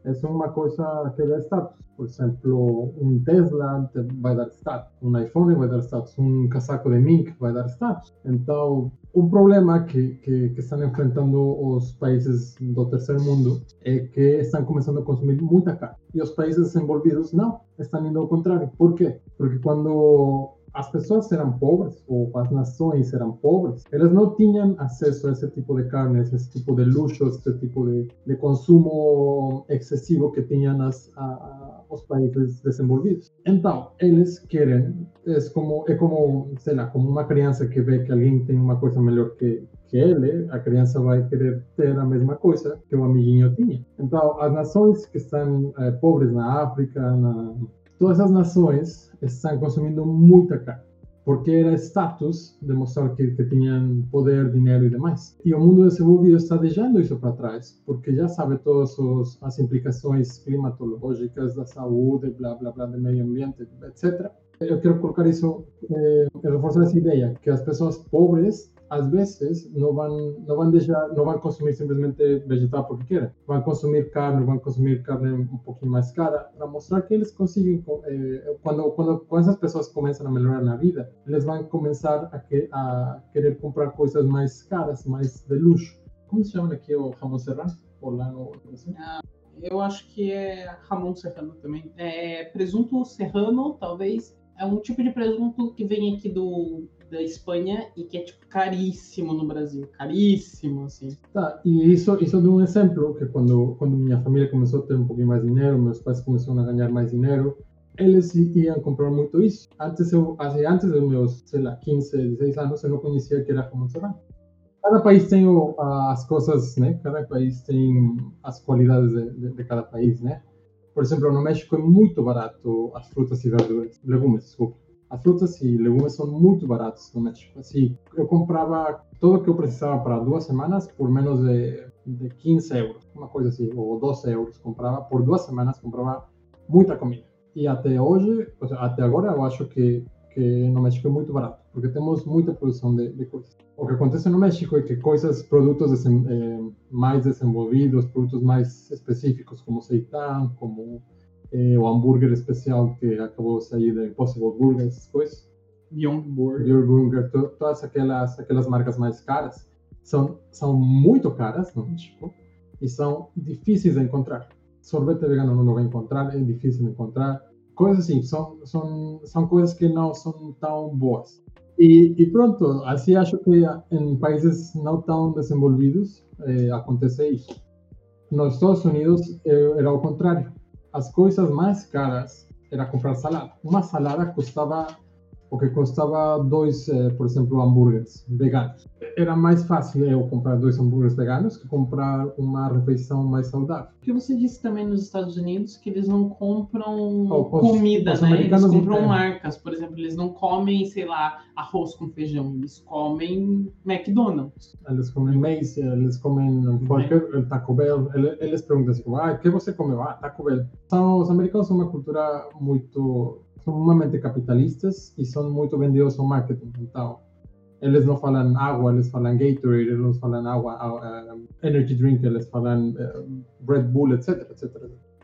es una cosa que da status. Por ejemplo, un Tesla te va a dar status, un iPhone va a dar status, un casaco de Mink va a dar status. Entonces, un problema que, que, que están enfrentando los países del tercer mundo es que están comenzando a consumir mucha carne. Y los países desenvolvidos no, están yendo al contrario. ¿Por qué? Porque cuando as pessoas eram pobres, ou as nações eram pobres, elas não tinham acesso a esse tipo de carne, esse tipo de luxo, esse tipo de, de consumo excessivo que tinham as, a, os países desenvolvidos. Então, eles querem, é como, é como, sei lá, como uma criança que vê que alguém tem uma coisa melhor que, que ele, a criança vai querer ter a mesma coisa que o amiguinho tinha. Então, as nações que estão é, pobres na África, na, todas as nações estão consumindo muita carne, porque era status demonstrar que, que tinham poder, dinheiro e demais. E o mundo desenvolvido está deixando isso para trás, porque já sabe todas os, as implicações climatológicas da saúde, blá blá blá, do meio ambiente, etc. Eu quero colocar isso, eh, reforçar essa ideia, que as pessoas pobres às vezes não vão não vão deixar não vão consumir simplesmente vegetal porque querem. Vão consumir carne vão consumir carne um pouquinho mais cara para mostrar que eles conseguem eh, quando quando essas pessoas começam a melhorar na vida eles vão começar a, que, a querer comprar coisas mais caras mais de luxo. Como se chama aqui o jamón serrano? Ou lá no Brasil? Ah, eu acho que é jamón serrano também. É presunto serrano talvez é um tipo de presunto que vem aqui do da Espanha e que é tipo caríssimo no Brasil, caríssimo assim. Tá, e isso isso de um exemplo que quando quando minha família começou a ter um pouquinho mais dinheiro, meus pais começaram a ganhar mais dinheiro, eles iam comprar muito isso. Antes eu, antes dos meus, sei lá, 15, 16 anos, eu não conhecia que era como serrano. Cada país tem as coisas, né? Cada país tem as qualidades de, de, de cada país, né? Por exemplo, no México é muito barato as frutas e verduras, legumes, desculpa. As frutas e legumes são muito baratos no México. Assim, eu comprava tudo que eu precisava para duas semanas por menos de, de 15 euros, uma coisa assim, ou 12 euros. Comprava por duas semanas, comprava muita comida. E até hoje, até agora, eu acho que, que no México é muito barato, porque temos muita produção de, de coisas. O que acontece no México é que coisas, produtos desem, eh, mais desenvolvidos, produtos mais específicos, como seitán, como eh, o hambúrguer especial que acabou de sair da Impossible Burger, essas coisas. Beyond Burger. Beyond Burger, to, todas aquelas, aquelas marcas mais caras são, são muito caras no México e são difíceis de encontrar. Sorvete vegano não vai encontrar, é difícil de encontrar. Coisas assim, são, são, são coisas que não são tão boas. E, e pronto, assim acho que em países não tão desenvolvidos eh, acontece isso. Nos Estados Unidos eh, era o contrário as coisas mais caras era comprar salada. Uma salada custava o que custava dois, eh, por exemplo, hambúrgueres veganos. Era mais fácil eu comprar dois hambúrgueres veganos que comprar uma refeição mais saudável. O que você disse também nos Estados Unidos que eles não compram oh, comida, os né? Eles compram marcas, por exemplo, eles não comem, sei lá, arroz com feijão, eles comem McDonald's. Eles comem Mace, eles comem qualquer Taco Bell. Eles perguntam assim, ah, o que você comeu? Ah, Taco Bell. São, os americanos são uma cultura muito sumamente capitalistas e são muito vendidos ao marketing. Então, eles não falam água, eles falam Gatorade, eles falam água, uh, energy drink, eles falam uh, Red Bull, etc, etc.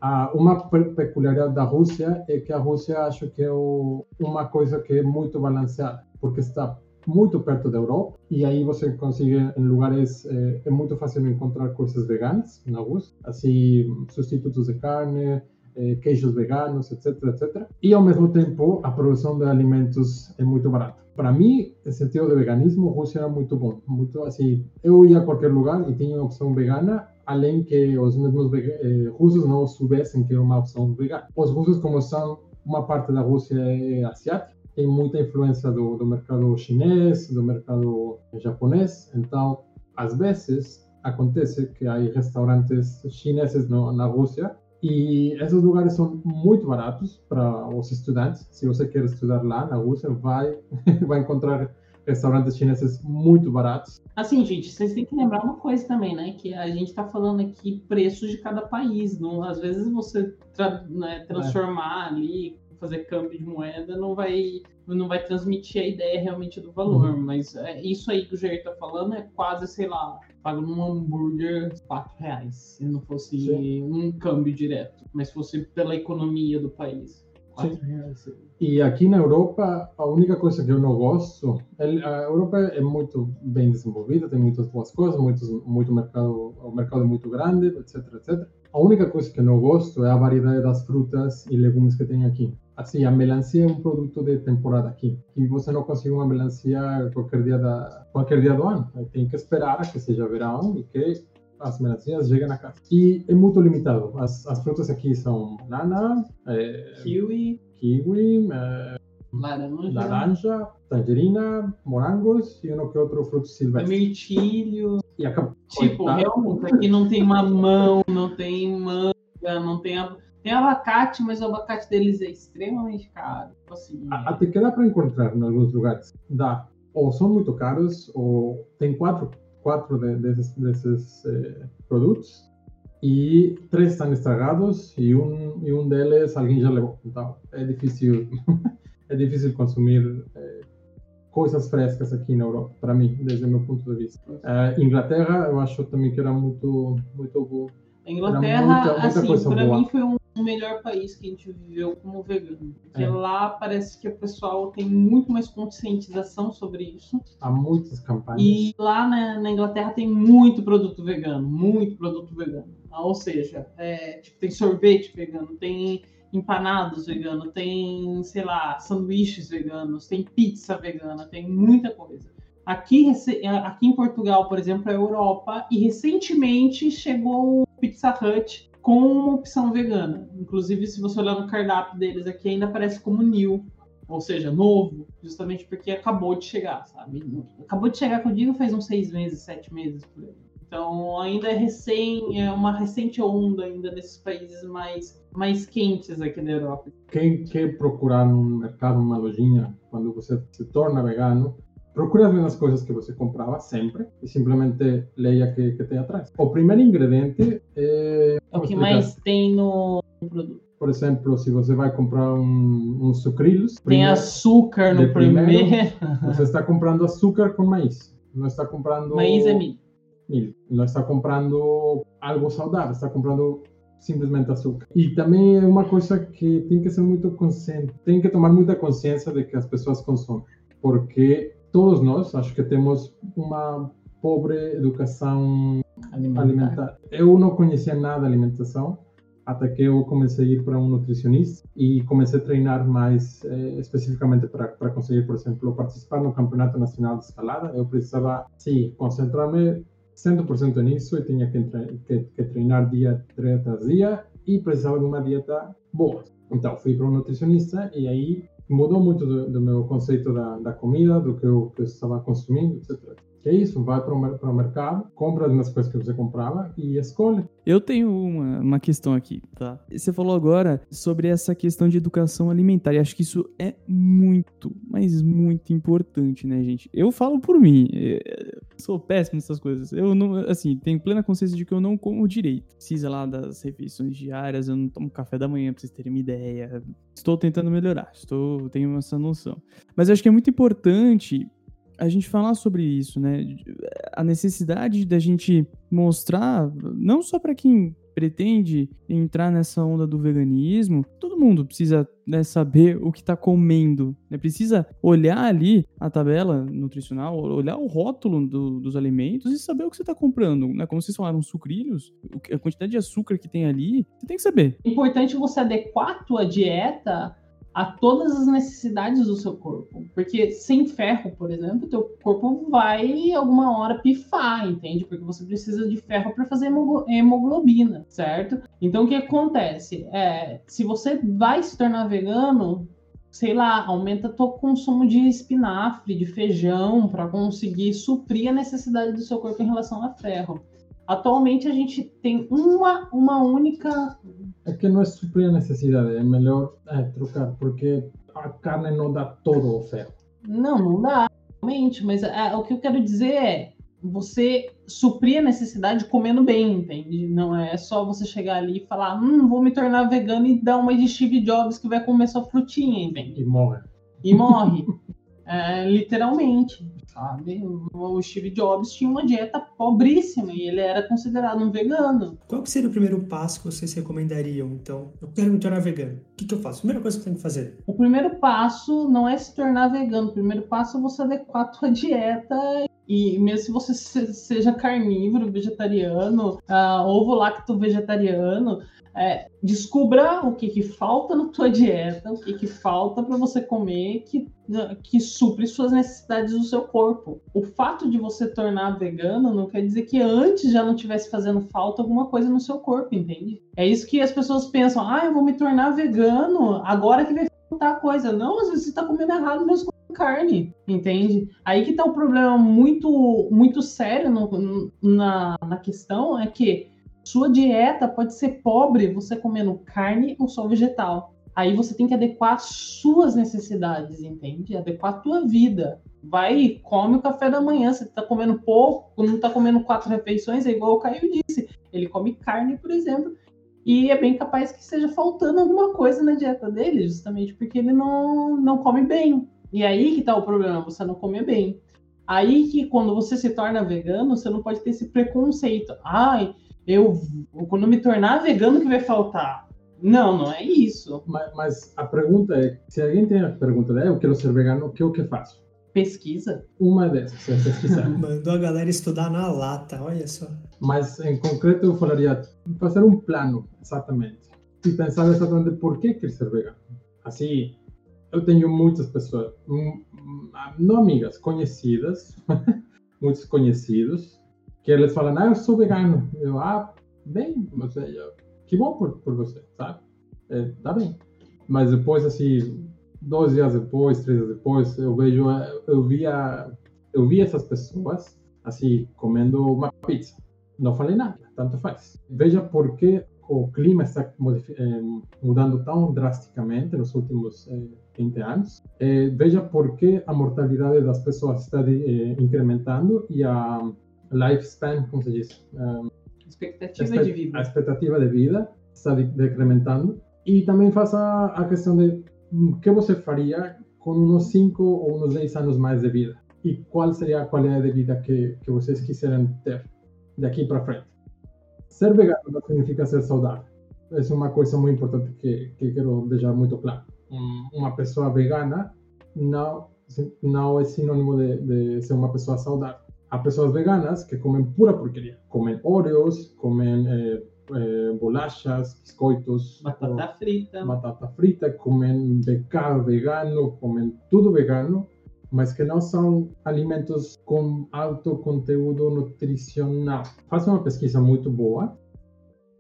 Uh, uma peculiaridade da Rússia é que a Rússia acho que é o, uma coisa que é muito balanceada, porque está muito perto da Europa e aí você consegue em lugares é, é muito fácil encontrar coisas veganas na Rússia, assim substitutos de carne, eh, queijos veganos, etc, etc. E ao mesmo tempo, a produção de alimentos é muito barata. Para mim, em sentido de veganismo, Rússia era muito bom. Muito assim, eu ia a qualquer lugar e tinha opção vegana, além que os mesmos eh, russos não soubessem que era uma opção vegana. Os russos, como são uma parte da Rússia é asiática, tem muita influência do, do mercado chinês, do mercado japonês, então, às vezes, acontece que há restaurantes chineses no, na Rússia E esses lugares são muito baratos para os estudantes. Se você quer estudar lá na Rússia, vai, (laughs) vai encontrar restaurantes chineses muito baratos. Assim, gente, vocês têm que lembrar uma coisa também, né? Que a gente está falando aqui preços de cada país. Não, às vezes você tra né, transformar é. ali, fazer câmbio de moeda, não vai não vai transmitir a ideia realmente do valor. Uhum. Mas é, isso aí que o Jair tá falando é quase, sei lá, pago num hambúrguer 4 reais. Se não fosse Sim. um câmbio direto, mas fosse pela economia do país. 4 reais. E aqui na Europa, a única coisa que eu não gosto, a Europa é muito bem desenvolvida, tem muitas boas coisas, muitos, muito mercado, o mercado é muito grande, etc, etc. A única coisa que eu não gosto é a variedade das frutas e legumes que tem aqui assim, a melancia é um produto de temporada aqui. E você não consegue uma melancia qualquer dia, da, qualquer dia do ano. Tem que esperar a que seja verão e que as melancias cheguem na casa. E é muito limitado. As, as frutas aqui são banana, é, kiwi, kiwi é, laranja. laranja, tangerina, morangos e um que outro fruto silvestre. Mirtilho. E acabou. Tipo, realmente, aqui não tem mamão, não tem manga, não tem... A tem abacate, mas o abacate deles é extremamente caro. Tipo assim, Até que dá para encontrar em alguns lugares. Dá. Ou são muito caros, ou tem quatro, quatro de, desses, desses eh, produtos e três estão estragados e um, e um deles alguém já levou. Então é difícil, (laughs) é difícil consumir eh, coisas frescas aqui na Europa, para mim, desde o meu ponto de vista. Uh, Inglaterra, eu acho também que era muito, muito bom. A Inglaterra, muita, muita assim, para mim foi um o melhor país que a gente viveu como vegano. Porque é. lá parece que o pessoal tem muito mais conscientização sobre isso. Há muitas campanhas. E lá na, na Inglaterra tem muito produto vegano, muito produto vegano. Ou seja, é, tipo, tem sorvete vegano, tem empanados vegano, tem, sei lá, sanduíches veganos, tem pizza vegana, tem muita coisa. Aqui, aqui em Portugal, por exemplo, é Europa, e recentemente chegou o Pizza Hut com uma opção vegana. Inclusive, se você olhar no cardápio deles aqui, ainda aparece como new, ou seja, novo, justamente porque acabou de chegar, sabe? Acabou de chegar, que eu digo, faz uns seis meses, sete meses por aí. Então, ainda é recém, é uma recente onda ainda nesses países mais, mais quentes aqui da Europa. Quem quer procurar no mercado uma lojinha, quando você se torna vegano, procure as mesmas coisas que você comprava sempre e simplesmente leia que, que tem atrás. O primeiro ingrediente é... É o que mais tem no produto. Por exemplo, se você vai comprar um, um sucrilhos... Tem primeiro, açúcar no primeiro. primeiro. Você está comprando açúcar com maíz. Não está comprando... Maíz é milho. Milho. Não está comprando algo saudável. Está comprando simplesmente açúcar. E também é uma coisa que tem que ser muito consciente. Tem que tomar muita consciência de que as pessoas consomem. Porque todos nós, acho que temos uma pobre educação alimentar. alimentar. Eu não conhecia nada de alimentação até que eu comecei a ir para um nutricionista e comecei a treinar mais eh, especificamente para, para conseguir, por exemplo, participar no Campeonato Nacional de Escalada. Eu precisava, sim, concentrar-me 100% nisso e tinha que, que, que treinar dia tras dia e precisava de uma dieta boa. Então, fui para um nutricionista e aí mudou muito do, do meu conceito da, da, comida, do que eu, que eu estava consumindo, etc. Que é isso, vai para o, mercado, compra as mesmas coisas que você comprava e escolhe. Eu tenho uma, uma questão aqui, tá? Você falou agora sobre essa questão de educação alimentar, e acho que isso é muito, mas muito importante, né, gente? Eu falo por mim, é, sou péssimo nessas coisas. Eu não, assim, tenho plena consciência de que eu não como direito. Precisa lá das refeições diárias, eu não tomo café da manhã, pra vocês terem uma ideia. Estou tentando melhorar, estou, tenho essa noção. Mas eu acho que é muito importante a gente falar sobre isso, né? A necessidade da gente mostrar, não só para quem pretende entrar nessa onda do veganismo, todo mundo precisa né, saber o que está comendo, né? precisa olhar ali a tabela nutricional, olhar o rótulo do, dos alimentos e saber o que você está comprando, né? Como vocês falaram, sucrilhos, a quantidade de açúcar que tem ali, você tem que saber. Importante você adequar a tua dieta a todas as necessidades do seu corpo. Porque sem ferro, por exemplo, teu corpo vai alguma hora pifar, entende? Porque você precisa de ferro para fazer hemoglobina, certo? Então o que acontece? É, se você vai se tornar vegano, sei lá, aumenta teu consumo de espinafre, de feijão, para conseguir suprir a necessidade do seu corpo em relação a ferro. Atualmente a gente tem uma, uma única É que não é suprir a necessidade, é melhor é, trocar, porque a carne não dá todo o ferro. Não, não dá, realmente, mas é, o que eu quero dizer é você suprir a necessidade comendo bem, entende? Não é só você chegar ali e falar, hum, vou me tornar vegano e dar uma de Steve Jobs que vai comer sua frutinha, entende? E morre. E morre. (laughs) é, literalmente, sabe? O Steve Jobs tinha uma dieta pobríssima e ele era considerado um vegano. Qual seria o primeiro passo que vocês recomendariam, então? Eu quero me tornar vegano. O que, que eu faço? Primeira coisa que eu tenho que fazer. O primeiro passo não é se tornar vegano. O primeiro passo é você adequar a sua dieta e mesmo se você seja carnívoro, vegetariano, uh, ovo lacto vegetariano, é, descubra o que, que falta na tua dieta, o que, que falta para você comer que, que supre suas necessidades do seu corpo. O fato de você tornar vegano não quer dizer que antes já não tivesse fazendo falta alguma coisa no seu corpo, entende? É isso que as pessoas pensam, ah, eu vou me tornar vegano, agora que vai faltar coisa. Não, às vezes você está comendo errado mesmo carne, entende? Aí que tá o problema muito, muito sério no, na, na questão, é que sua dieta pode ser pobre você comendo carne ou só vegetal. Aí você tem que adequar suas necessidades, entende? Adequar a tua vida. Vai e come o café da manhã. Você tá comendo pouco, não tá comendo quatro refeições, é igual o Caio disse. Ele come carne, por exemplo, e é bem capaz que esteja faltando alguma coisa na dieta dele, justamente porque ele não, não come bem. E aí que tá o problema, você não come bem. Aí que quando você se torna vegano, você não pode ter esse preconceito. Ai, eu quando me tornar vegano que vai faltar. Não, não é isso. Mas, mas a pergunta é, se alguém tem a pergunta, é, eu quero ser vegano, o que eu que faço? Pesquisa? Uma dessas, é pesquisar. (laughs) Mandou a galera estudar na lata, olha só. Mas em concreto eu falaria fazer um plano, exatamente. E pensar exatamente por que quer ser vegano. Assim, eu tenho muitas pessoas, não amigas, conhecidas, (laughs) muitos conhecidos, que eles falam, ah, eu sou vegano. Eu, ah, bem, você, que bom por, por você, sabe? É, tá bem. Mas depois, assim, dois dias depois, três dias depois, eu vejo, eu via, eu vi essas pessoas, assim, comendo uma pizza. Não falei nada, tanto faz. Veja por que o clima está eh, mudando tão drasticamente nos últimos 20 eh, anos. Eh, veja por que a mortalidade das pessoas está incrementando e a lifespan, como se diz? Um, expectativa de vida. A expectativa de vida está decrementando. E também faz a, a questão de o que você faria com uns 5 ou uns 10 anos mais de vida? E qual seria a qualidade de vida que, que vocês quiserem ter daqui para frente? Ser vegano não significa ser saudável. Essa é uma coisa muito importante que, que quero deixar muito claro. Uma pessoa vegana não, não é sinônimo de, de ser uma pessoa saudável a pessoas veganas que comen pura porquería. Comen Oreos, comen eh, eh, bolachas, biscoitos. Batata frita. Batata frita, comen becado vegano, comen tudo vegano, mas que não são alimentos com alto conteúdo nutricional. Faça uma pesquisa muito boa.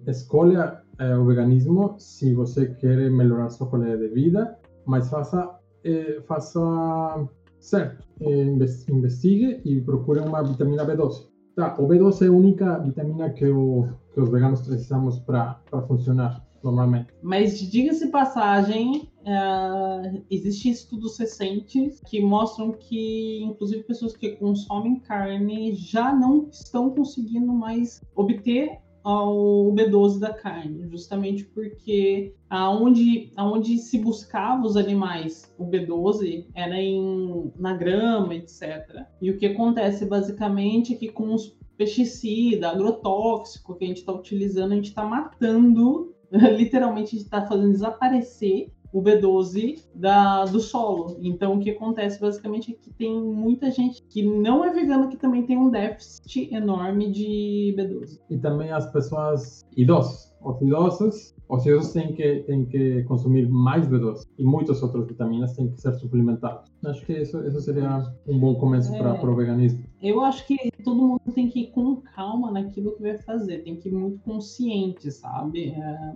Escolha eh, o veganismo se você quer melhorar sua qualidade de vida, mas faça, eh, faça certo, eh, investigue e procure uma vitamina B12. Tá, o B12 é a única vitamina que, o, que os veganos precisamos para funcionar normalmente. Mas diga-se passagem, uh, existem estudos recentes que mostram que, inclusive, pessoas que consomem carne já não estão conseguindo mais obter ao B12 da carne, justamente porque aonde, aonde se buscava os animais, o B12 era em, na grama, etc. E o que acontece basicamente é que com os pesticidas, agrotóxico que a gente está utilizando, a gente está matando, (laughs) literalmente a gente está fazendo desaparecer o B12 da, do solo. Então, o que acontece basicamente é que tem muita gente que não é vegano que também tem um déficit enorme de B12. E também as pessoas idosas. Os idosos, os idosos têm que, têm que consumir mais B12 e muitas outras vitaminas têm que ser suplementados. Acho que isso, isso seria um bom começo é, para o veganismo. Eu acho que todo mundo tem que ir com calma naquilo que vai fazer, tem que ir muito consciente, sabe? É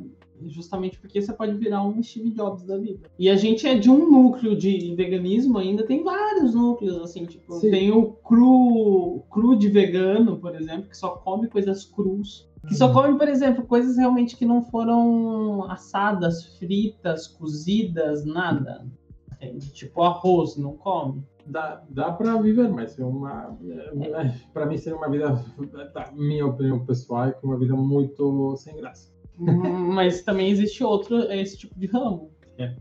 justamente porque você pode virar um Steve Jobs da vida. E a gente é de um núcleo de veganismo, ainda tem vários núcleos, assim, tipo, Sim. tem o cru, cru de vegano, por exemplo, que só come coisas crus. Que só come, por exemplo, coisas realmente que não foram assadas, fritas, cozidas, nada. É, tipo arroz, não come. Dá, dá para viver, mas é uma. É, para mim seria uma vida, da minha opinião pessoal, é uma vida muito sem graça. Mas também existe outro, esse tipo de ramo. É.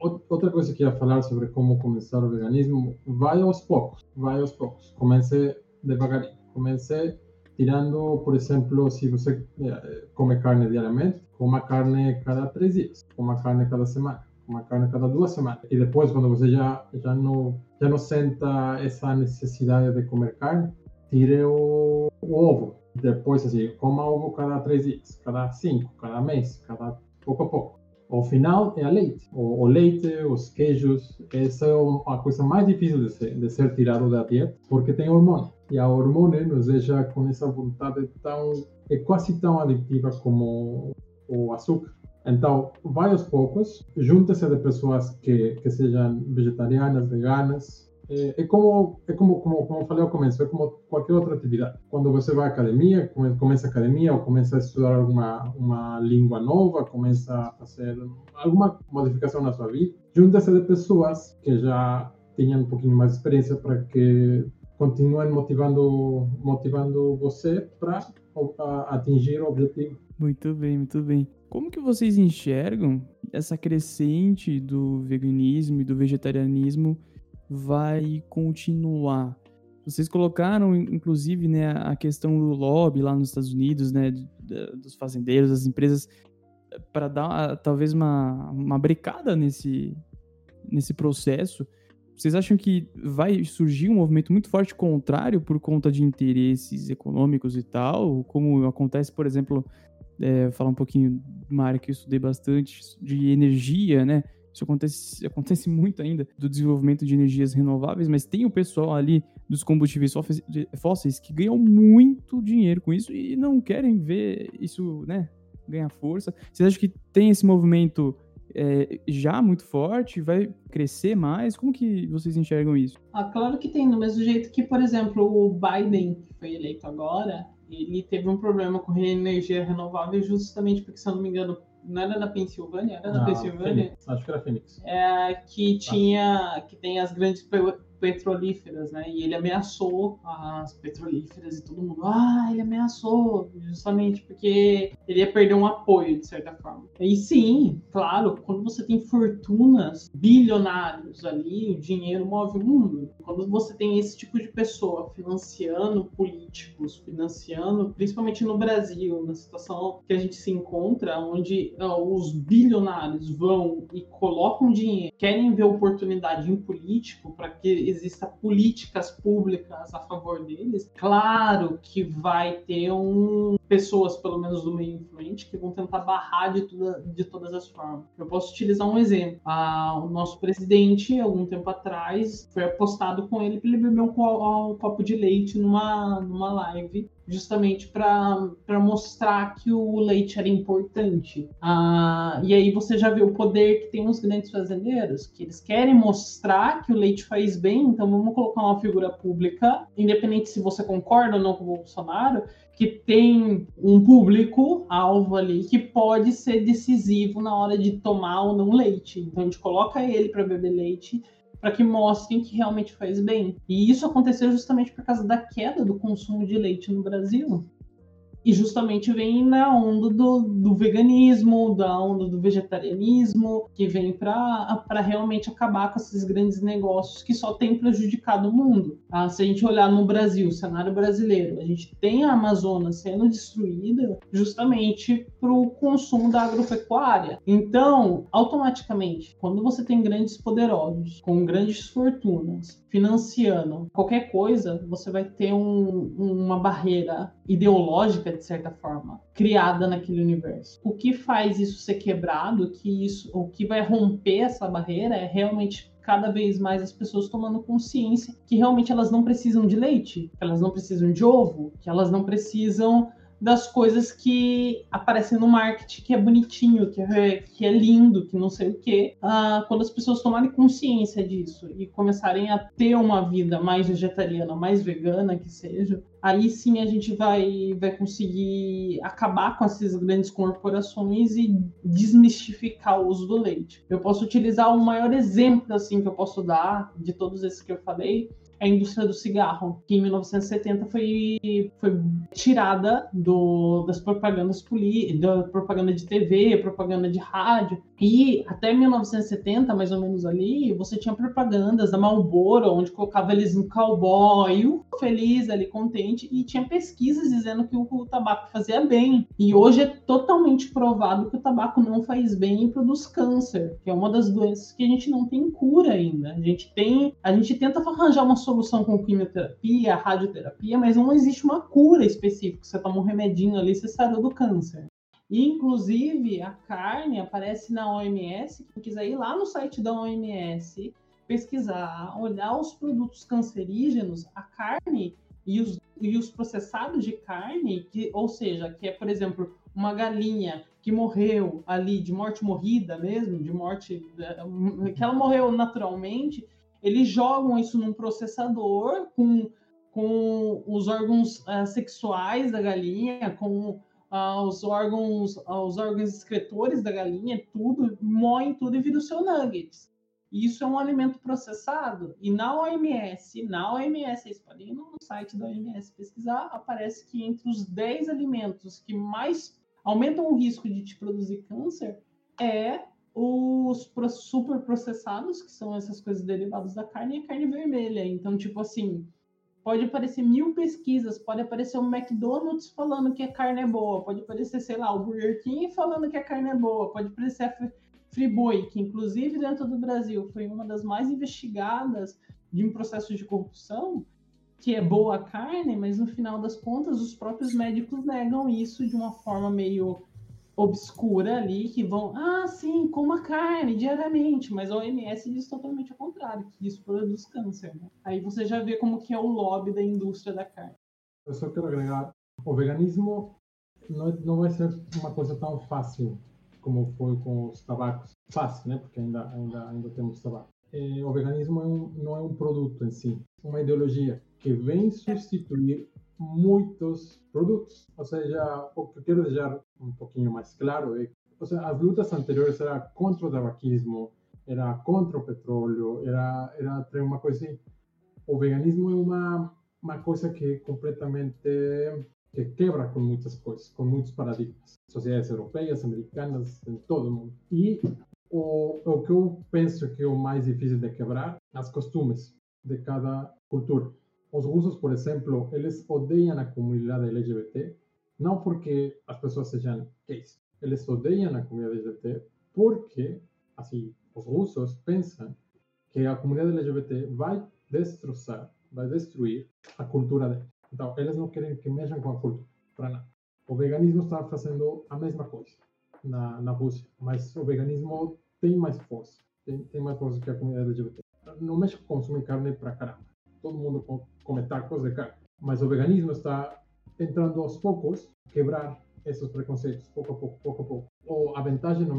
Outra coisa que ia falar sobre como começar o veganismo, vai aos poucos, vai aos poucos. Comece devagarinho. Comece tirando, por exemplo, se você eh, come carne diariamente, coma carne cada três dias, coma carne cada semana, coma carne cada duas semanas. E depois, quando você já, já, não, já não senta essa necessidade de comer carne, tire o, o ovo. Depois, assim, coma ovo cada três dias, cada cinco, cada mês, cada pouco a pouco. Ao final é a leite. O, o, leite, os queijos, essa é a coisa mais difícil de ser, de ser tirado da dieta, porque tem hormônio. E a hormônio nos deixa com essa vontade tão, é quase tão aditiva como o açúcar. Então, vai aos poucos, junte-se de pessoas que, que sejam vegetarianas, veganas, é, é, como é como, como como falei ao começo é como qualquer outra atividade. Quando você vai à academia começa a academia ou começa a estudar alguma uma língua nova começa a fazer alguma modificação na sua vida junta-se de pessoas que já tenham um pouquinho mais de experiência para que continuem motivando motivando você para atingir o objetivo. Muito bem muito bem. Como que vocês enxergam essa crescente do veganismo e do vegetarianismo vai continuar. Vocês colocaram, inclusive, né, a questão do lobby lá nos Estados Unidos, né, dos fazendeiros, das empresas, para dar talvez uma, uma brecada nesse, nesse processo. Vocês acham que vai surgir um movimento muito forte contrário por conta de interesses econômicos e tal, como acontece, por exemplo, é, falar um pouquinho de uma área que eu estudei bastante, de energia, né? Isso acontece, acontece muito ainda do desenvolvimento de energias renováveis, mas tem o pessoal ali dos combustíveis fósseis que ganham muito dinheiro com isso e não querem ver isso, né, ganhar força. Vocês acham que tem esse movimento é, já muito forte? Vai crescer mais? Como que vocês enxergam isso? Ah, claro que tem, do mesmo jeito que, por exemplo, o Biden, que foi eleito agora, ele teve um problema com energia renovável justamente porque, se eu não me engano, não era na Pensilvânia? Era na não, Pensilvânia? Acho que era Phoenix. É, que tinha. que tem as grandes petrolíferas, né? E ele ameaçou as petrolíferas e todo mundo, ah, ele ameaçou, justamente porque ele ia perder um apoio, de certa forma. E sim, claro, quando você tem fortunas, bilionários ali, o dinheiro move o mundo. Quando você tem esse tipo de pessoa financiando políticos, financiando, principalmente no Brasil, na situação que a gente se encontra, onde uh, os bilionários vão e colocam dinheiro, querem ver oportunidade em político para que exista políticas públicas a favor deles, claro que vai ter um pessoas, pelo menos do meio influente, que vão tentar barrar de, toda, de todas as formas. Eu posso utilizar um exemplo. Ah, o nosso presidente, algum tempo atrás, foi apostado com ele para ele beber um, um, copo de leite numa, numa live justamente para mostrar que o leite era importante. Ah, e aí você já vê o poder que tem os grandes fazendeiros, que eles querem mostrar que o leite faz bem, então vamos colocar uma figura pública, independente se você concorda ou não com o Bolsonaro, que tem um público alvo ali que pode ser decisivo na hora de tomar ou não leite. Então a gente coloca ele para beber leite para que mostrem que realmente faz bem. E isso aconteceu justamente por causa da queda do consumo de leite no Brasil. E justamente vem na onda do, do veganismo, da onda do vegetarianismo, que vem para realmente acabar com esses grandes negócios que só tem prejudicado o mundo. Tá? Se a gente olhar no Brasil, cenário brasileiro, a gente tem a Amazônia sendo destruída justamente para o consumo da agropecuária. Então, automaticamente, quando você tem grandes poderosos com grandes fortunas financiando qualquer coisa, você vai ter um, uma barreira ideológica de certa forma, criada naquele universo. O que faz isso ser quebrado, que isso, o que vai romper essa barreira é realmente cada vez mais as pessoas tomando consciência que realmente elas não precisam de leite, que elas não precisam de ovo, que elas não precisam das coisas que aparecem no marketing, que é bonitinho, que é, que é lindo, que não sei o quê. Ah, quando as pessoas tomarem consciência disso e começarem a ter uma vida mais vegetariana, mais vegana que seja, aí sim a gente vai, vai conseguir acabar com essas grandes corporações e desmistificar o uso do leite. Eu posso utilizar o maior exemplo assim que eu posso dar de todos esses que eu falei, a indústria do cigarro, que em 1970 foi, foi tirada do, das propagandas políticas, da propaganda de TV, propaganda de rádio. E até 1970, mais ou menos ali, você tinha propagandas da Marlboro, onde colocava eles no cowboy, feliz ali, contente, e tinha pesquisas dizendo que o, o tabaco fazia bem. E hoje é totalmente provado que o tabaco não faz bem e produz câncer, que é uma das doenças que a gente não tem cura ainda. A gente tem, a gente tenta arranjar uma solução solução com quimioterapia, radioterapia, mas não existe uma cura específica. Você toma um remedinho ali, você sai do câncer. E, inclusive, a carne aparece na OMS. Quem quiser ir lá no site da OMS, pesquisar, olhar os produtos cancerígenos, a carne e os, e os processados de carne, que, ou seja, que é, por exemplo, uma galinha que morreu ali de morte morrida mesmo, de morte eh, que ela morreu naturalmente, eles jogam isso num processador com, com os órgãos uh, sexuais da galinha, com uh, os órgãos uh, os órgãos excretores da galinha, tudo, moem tudo e vira o seu nuggets. Isso é um alimento processado. E na OMS, na OMS, vocês podem ir no site da OMS pesquisar, aparece que entre os 10 alimentos que mais aumentam o risco de te produzir câncer é os super processados, que são essas coisas derivadas da carne, e a carne vermelha. Então, tipo assim, pode aparecer mil pesquisas, pode aparecer o McDonald's falando que a carne é boa, pode aparecer, sei lá, o Burger King falando que a carne é boa, pode aparecer a Friboi, que inclusive dentro do Brasil foi uma das mais investigadas de um processo de corrupção, que é boa a carne, mas no final das contas os próprios médicos negam isso de uma forma meio obscura ali que vão, ah, sim, coma carne diariamente, mas a OMS diz totalmente ao contrário, que isso produz câncer. Né? Aí você já vê como que é o lobby da indústria da carne. Eu só quero agregar, o veganismo não, não vai ser uma coisa tão fácil como foi com os tabacos. Fácil, né? Porque ainda, ainda, ainda temos tabaco. É, o veganismo é um, não é um produto em si, é uma ideologia que vem substituir muitos produtos. Ou seja, o que eu quero deixar um pouquinho mais claro é ou seja, as lutas anteriores eram contra o tabaquismo, era contra o petróleo, era, era uma coisa assim. O veganismo é uma, uma coisa que completamente que quebra com muitas coisas, com muitos paradigmas. Sociedades europeias, americanas, em todo o mundo. E o, o que eu penso que é o mais difícil de quebrar, as costumes de cada cultura. Os russos, por exemplo, eles odeiam a comunidade LGBT, não porque as pessoas sejam gays, eles odeiam a comunidade LGBT porque, assim, os russos pensam que a comunidade LGBT vai destroçar, vai destruir a cultura deles. Então, eles não querem que mexam com a cultura, para nada. O veganismo está fazendo a mesma coisa na, na Rússia, mas o veganismo tem mais força, tem, tem mais força que a comunidade LGBT. No México consome carne para caramba todo mundo come tacos de carne. Mas o veganismo está entrando aos poucos quebrar esses preconceitos, pouco a pouco, pouco a pouco. Ou a vantagem no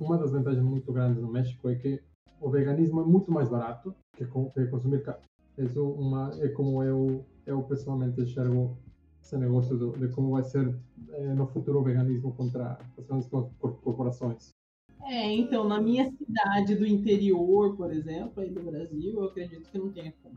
uma das vantagens muito grandes no México é que o veganismo é muito mais barato que, consumir carne. Isso uma, é como eu, eu pessoalmente enxergo esse negócio do, de como vai ser eh, no futuro o veganismo contra as grandes corporações. É, então, na minha cidade do interior, por exemplo, aí do Brasil, eu acredito que não tenha como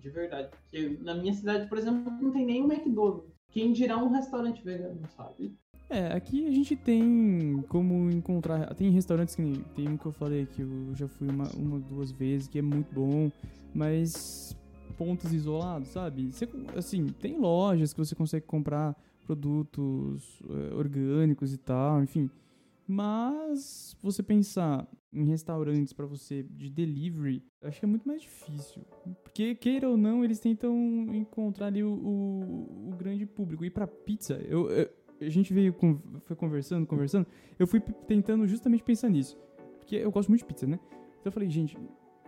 de verdade. Porque na minha cidade, por exemplo, não tem nem um McDonald's. Quem dirá um restaurante vegano, sabe? É, aqui a gente tem como encontrar. Tem restaurantes que tem um que eu falei que eu já fui uma, uma duas vezes, que é muito bom, mas pontos isolados, sabe? Você, assim, tem lojas que você consegue comprar produtos é, orgânicos e tal, enfim. Mas você pensar em restaurantes para você de delivery, acho que é muito mais difícil. Porque, queira ou não, eles tentam encontrar ali o, o, o grande público. E para pizza, eu, eu, a gente veio foi conversando, conversando, eu fui tentando justamente pensar nisso. Porque eu gosto muito de pizza, né? Então eu falei, gente,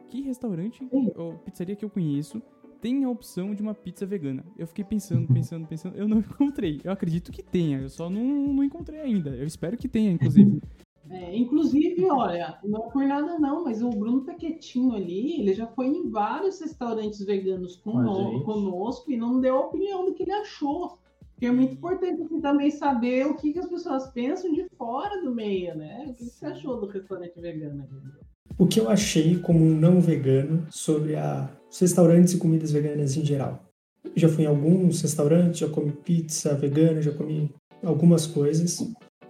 que restaurante ou pizzaria que eu conheço tem a opção de uma pizza vegana. Eu fiquei pensando, pensando, pensando. Eu não (laughs) encontrei. Eu acredito que tenha. Eu só não, não encontrei ainda. Eu espero que tenha, inclusive. É, inclusive, olha, não é por nada não, mas o Bruno tá quietinho ali, ele já foi em vários restaurantes veganos cono conosco e não deu a opinião do que ele achou. Porque é muito importante assim, também saber o que, que, as pessoas pensam de fora do meio, né? O que, que você achou do restaurante vegano? O que eu achei como um não vegano sobre a, os restaurantes e comidas veganas em geral. Já fui em alguns restaurantes, já comi pizza vegana, já comi algumas coisas.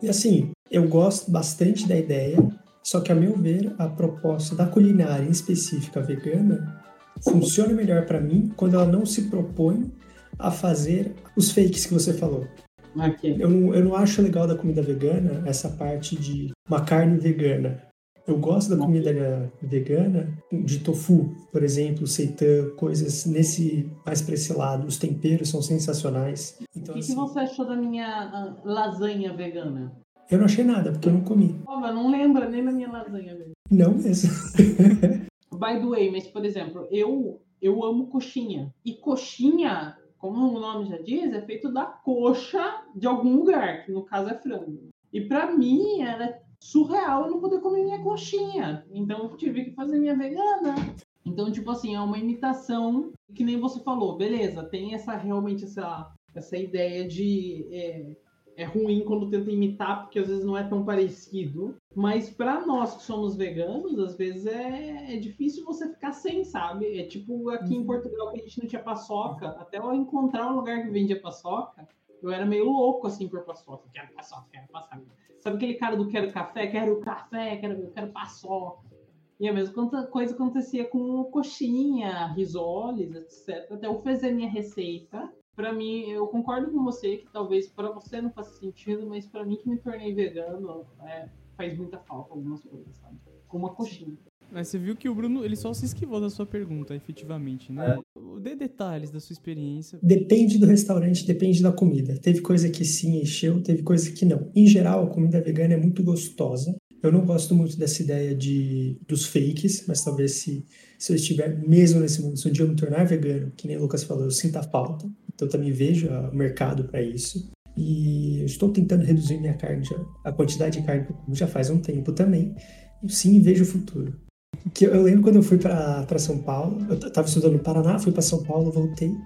E assim, eu gosto bastante da ideia, só que, a meu ver, a proposta da culinária em específica vegana funciona melhor para mim quando ela não se propõe a fazer os fakes que você falou. Okay. Eu, não, eu não acho legal da comida vegana essa parte de uma carne vegana. Eu gosto da comida vegana, de tofu, por exemplo, seitan, coisas nesse mais para esse lado. Os temperos são sensacionais. Então, o que, assim, que você achou da minha ah, lasanha vegana? Eu não achei nada, porque eu não comi. Oh, mas não lembra nem da minha lasanha vegana. Não mesmo. (laughs) By the way, mas por exemplo, eu, eu amo coxinha. E coxinha, como o nome já diz, é feito da coxa de algum lugar, que no caso é frango. E para mim era surreal eu não poder comer minha coxinha. Então eu tive que fazer minha vegana. Então, tipo assim, é uma imitação que nem você falou, beleza, tem essa realmente essa, essa ideia de é, é ruim quando tenta imitar, porque às vezes não é tão parecido. Mas para nós que somos veganos, às vezes é, é difícil você ficar sem, sabe? É tipo aqui em uhum. Portugal que a gente não tinha paçoca, até eu encontrar um lugar que vendia paçoca, eu era meio louco assim por paçoca. Quero paçoca, quero paçoca. Sabe aquele cara do quero café? Quero café, quero, quero paçoca. E a mesma coisa acontecia com coxinha, risoles, etc. Até eu fazer minha receita. Para mim, eu concordo com você que talvez para você não faça sentido, mas para mim que me tornei vegano, é, faz muita falta algumas coisas, sabe? Como uma coxinha. Mas você viu que o Bruno, ele só se esquivou da sua pergunta, efetivamente, né? É. Dê detalhes da sua experiência. Depende do restaurante, depende da comida. Teve coisa que sim encheu, teve coisa que não. Em geral, a comida vegana é muito gostosa. Eu não gosto muito dessa ideia de dos fakes, mas talvez se, se eu estiver mesmo nesse mundo, se um dia eu me tornar vegano, que nem o Lucas falou, eu sinta falta. Então eu também vejo o mercado para isso. E estou tentando reduzir minha carne, já, a quantidade de carne que eu como já faz um tempo também. Eu sim vejo o futuro. Que eu lembro quando eu fui para São Paulo, eu estava estudando no Paraná, fui para São Paulo, voltei.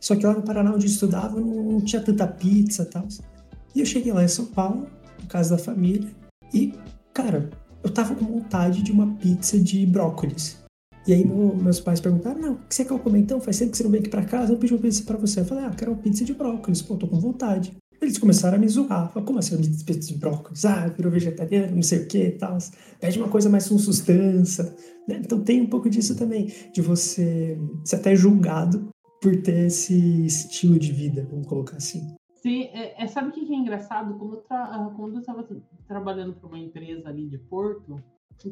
Só que lá no Paraná, onde eu estudava, não tinha tanta pizza e tal. E eu cheguei lá em São Paulo, na casa da família, e, cara, eu tava com vontade de uma pizza de brócolis. E aí meu, meus pais perguntaram, não, o que você quer comer então? Faz tempo que você não vem aqui pra casa, eu pedi uma pizza pra você. Eu falei, ah, quero uma pizza de brócolis, pô, tô com vontade. Eles começaram a me zoar. Falaram, como assim uma pizza de brócolis? Ah, virou vegetariano, não sei o que e tal. Pede uma coisa mais com substância. Né? Então tem um pouco disso também, de você ser até julgado por ter esse estilo de vida, vamos colocar assim. Sim, é, é, sabe o que é engraçado? Quando eu, tra quando eu tava trabalhando para uma empresa ali de Porto,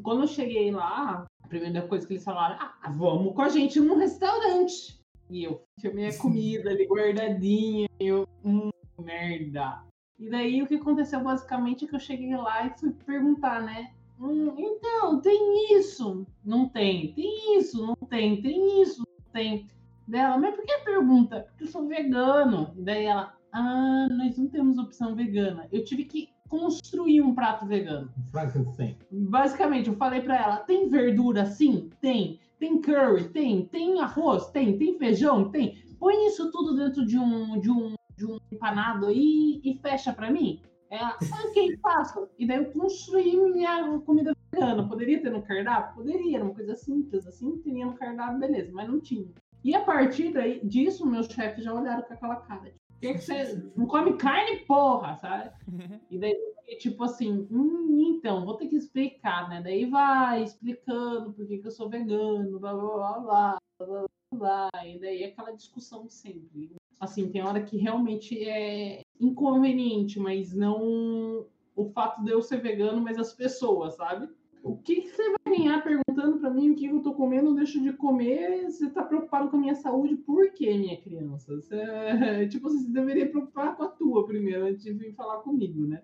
quando eu cheguei lá, a primeira coisa que eles falaram, ah, vamos com a gente num restaurante. E eu tinha minha comida ali guardadinha, eu, hum, merda. E daí o que aconteceu basicamente é que eu cheguei lá e fui perguntar, né? Hum, então, tem isso? Não tem. Tem isso? Não tem. Tem isso? Não tem. Dela, mas por que pergunta? Porque eu sou vegano. E daí ela, ah, nós não temos opção vegana. Eu tive que construir um prato vegano. Frankenstein. Basicamente, eu falei para ela, tem verdura? Sim, tem. Tem curry? Tem. Tem arroz? Tem. Tem feijão? Tem. Põe isso tudo dentro de um, de um de um empanado aí e fecha para mim? É, ok, faço. E daí eu construí minha comida vegana. Poderia ter no cardápio? Poderia, era uma coisa simples assim, teria no cardápio, beleza, mas não tinha. E a partir daí, disso, meus chefes já olharam com aquela cara. Tipo, que, você não come carne, porra, sabe? (laughs) E daí, tipo assim, hum, então, vou ter que explicar, né? Daí vai explicando por que, que eu sou vegano, blá blá blá blá, blá blá blá. E daí aquela discussão sempre. Assim, tem hora que realmente é inconveniente, mas não o fato de eu ser vegano, mas as pessoas, sabe? O que, que você vai ganhar perguntando para mim o que eu tô comendo, deixo de comer? Você tá preocupado com a minha saúde? Por quê, minha criança? Você, (laughs) tipo, você deveria preocupar com a tua primeiro, antes de vir falar comigo, né?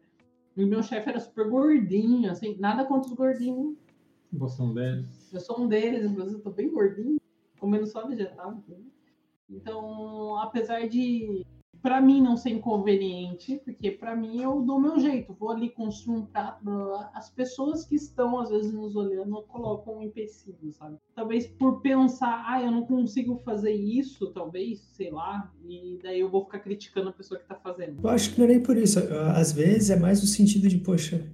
E meu chefe era super gordinho, assim, nada contra os gordinhos. Você é um deles? Eu sou um deles, inclusive eu tô bem gordinho, comendo só vegetal. Entendeu? Então, apesar de para mim não ser inconveniente, porque para mim eu dou meu jeito, vou ali construir um prato, as pessoas que estão às vezes nos olhando colocam um empecilho, sabe? Talvez por pensar, ah, eu não consigo fazer isso, talvez, sei lá, e daí eu vou ficar criticando a pessoa que tá fazendo. Eu acho que não é nem por isso, às vezes é mais no sentido de, poxa,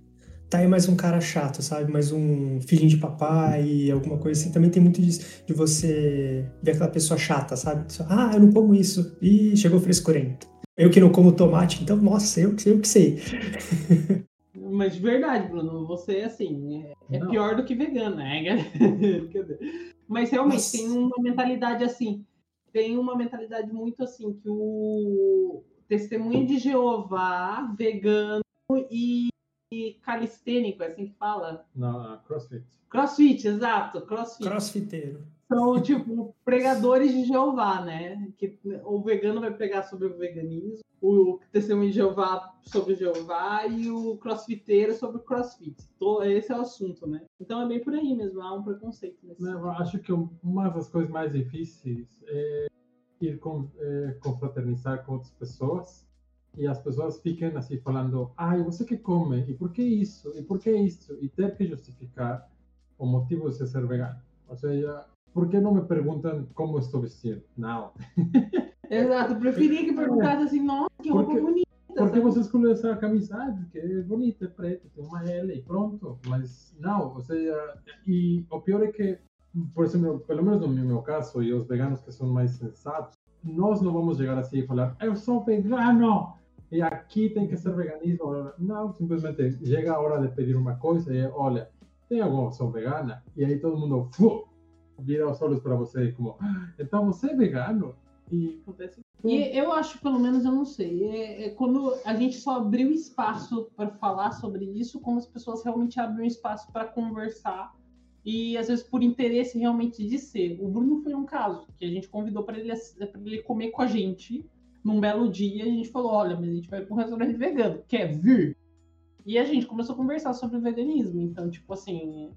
tá aí mais um cara chato, sabe? Mais um filhinho de papai, alguma coisa assim. Também tem muito disso, de você ver aquela pessoa chata, sabe? Ah, eu não como isso. Ih, chegou frescurento. Eu que não como tomate, então, nossa, eu, eu que sei. (laughs) Mas de verdade, Bruno, você, assim, é, é pior do que vegano, né? (laughs) Mas realmente nossa. tem uma mentalidade assim, tem uma mentalidade muito assim, que o testemunho de Jeová, vegano e calistênico, é assim que fala? Não, crossfit. Crossfit, exato, crossfit. Crossfiteiro. São, tipo, pregadores de Jeová, né? Que o vegano vai pregar sobre o veganismo, o testemunho de Jeová sobre Jeová e o crossfiteiro sobre o crossfit. Então, esse é o assunto, né? Então é bem por aí mesmo, há um preconceito. Nesse Não, eu acho que uma das coisas mais difíceis é ir com, é, confraternizar com outras pessoas e as pessoas ficam assim falando, ai, você que come, e por que isso, e por que isso, e ter que justificar o motivo de ser vegano. Ou seja, por que não me perguntam como estou vestido? Não. Exato, preferia que perguntasse assim, nossa, que roupa porque, bonita. Porque você escolheu essa camisa, ah, porque é bonita, é preta, tem uma L e pronto. Mas não, ou seja, e o pior é que, por exemplo, pelo menos no meu caso, e os veganos que são mais sensatos, nós não vamos chegar assim e falar, eu sou vegano, e aqui tem que ser veganismo. Não, simplesmente chega a hora de pedir uma coisa e olha, tem alguma opção vegana? E aí todo mundo fu, vira os olhos para você como, ah, então você é vegano? E acontece. E eu acho, pelo menos, eu não sei, é, é quando a gente só abriu espaço para falar sobre isso, como as pessoas realmente abrem espaço para conversar e às vezes por interesse realmente de ser. O Bruno foi um caso que a gente convidou para ele, ele comer com a gente num belo dia, a gente falou: olha, mas a gente vai para um restaurante vegano, quer vir? E a gente começou a conversar sobre veganismo. Então, tipo assim,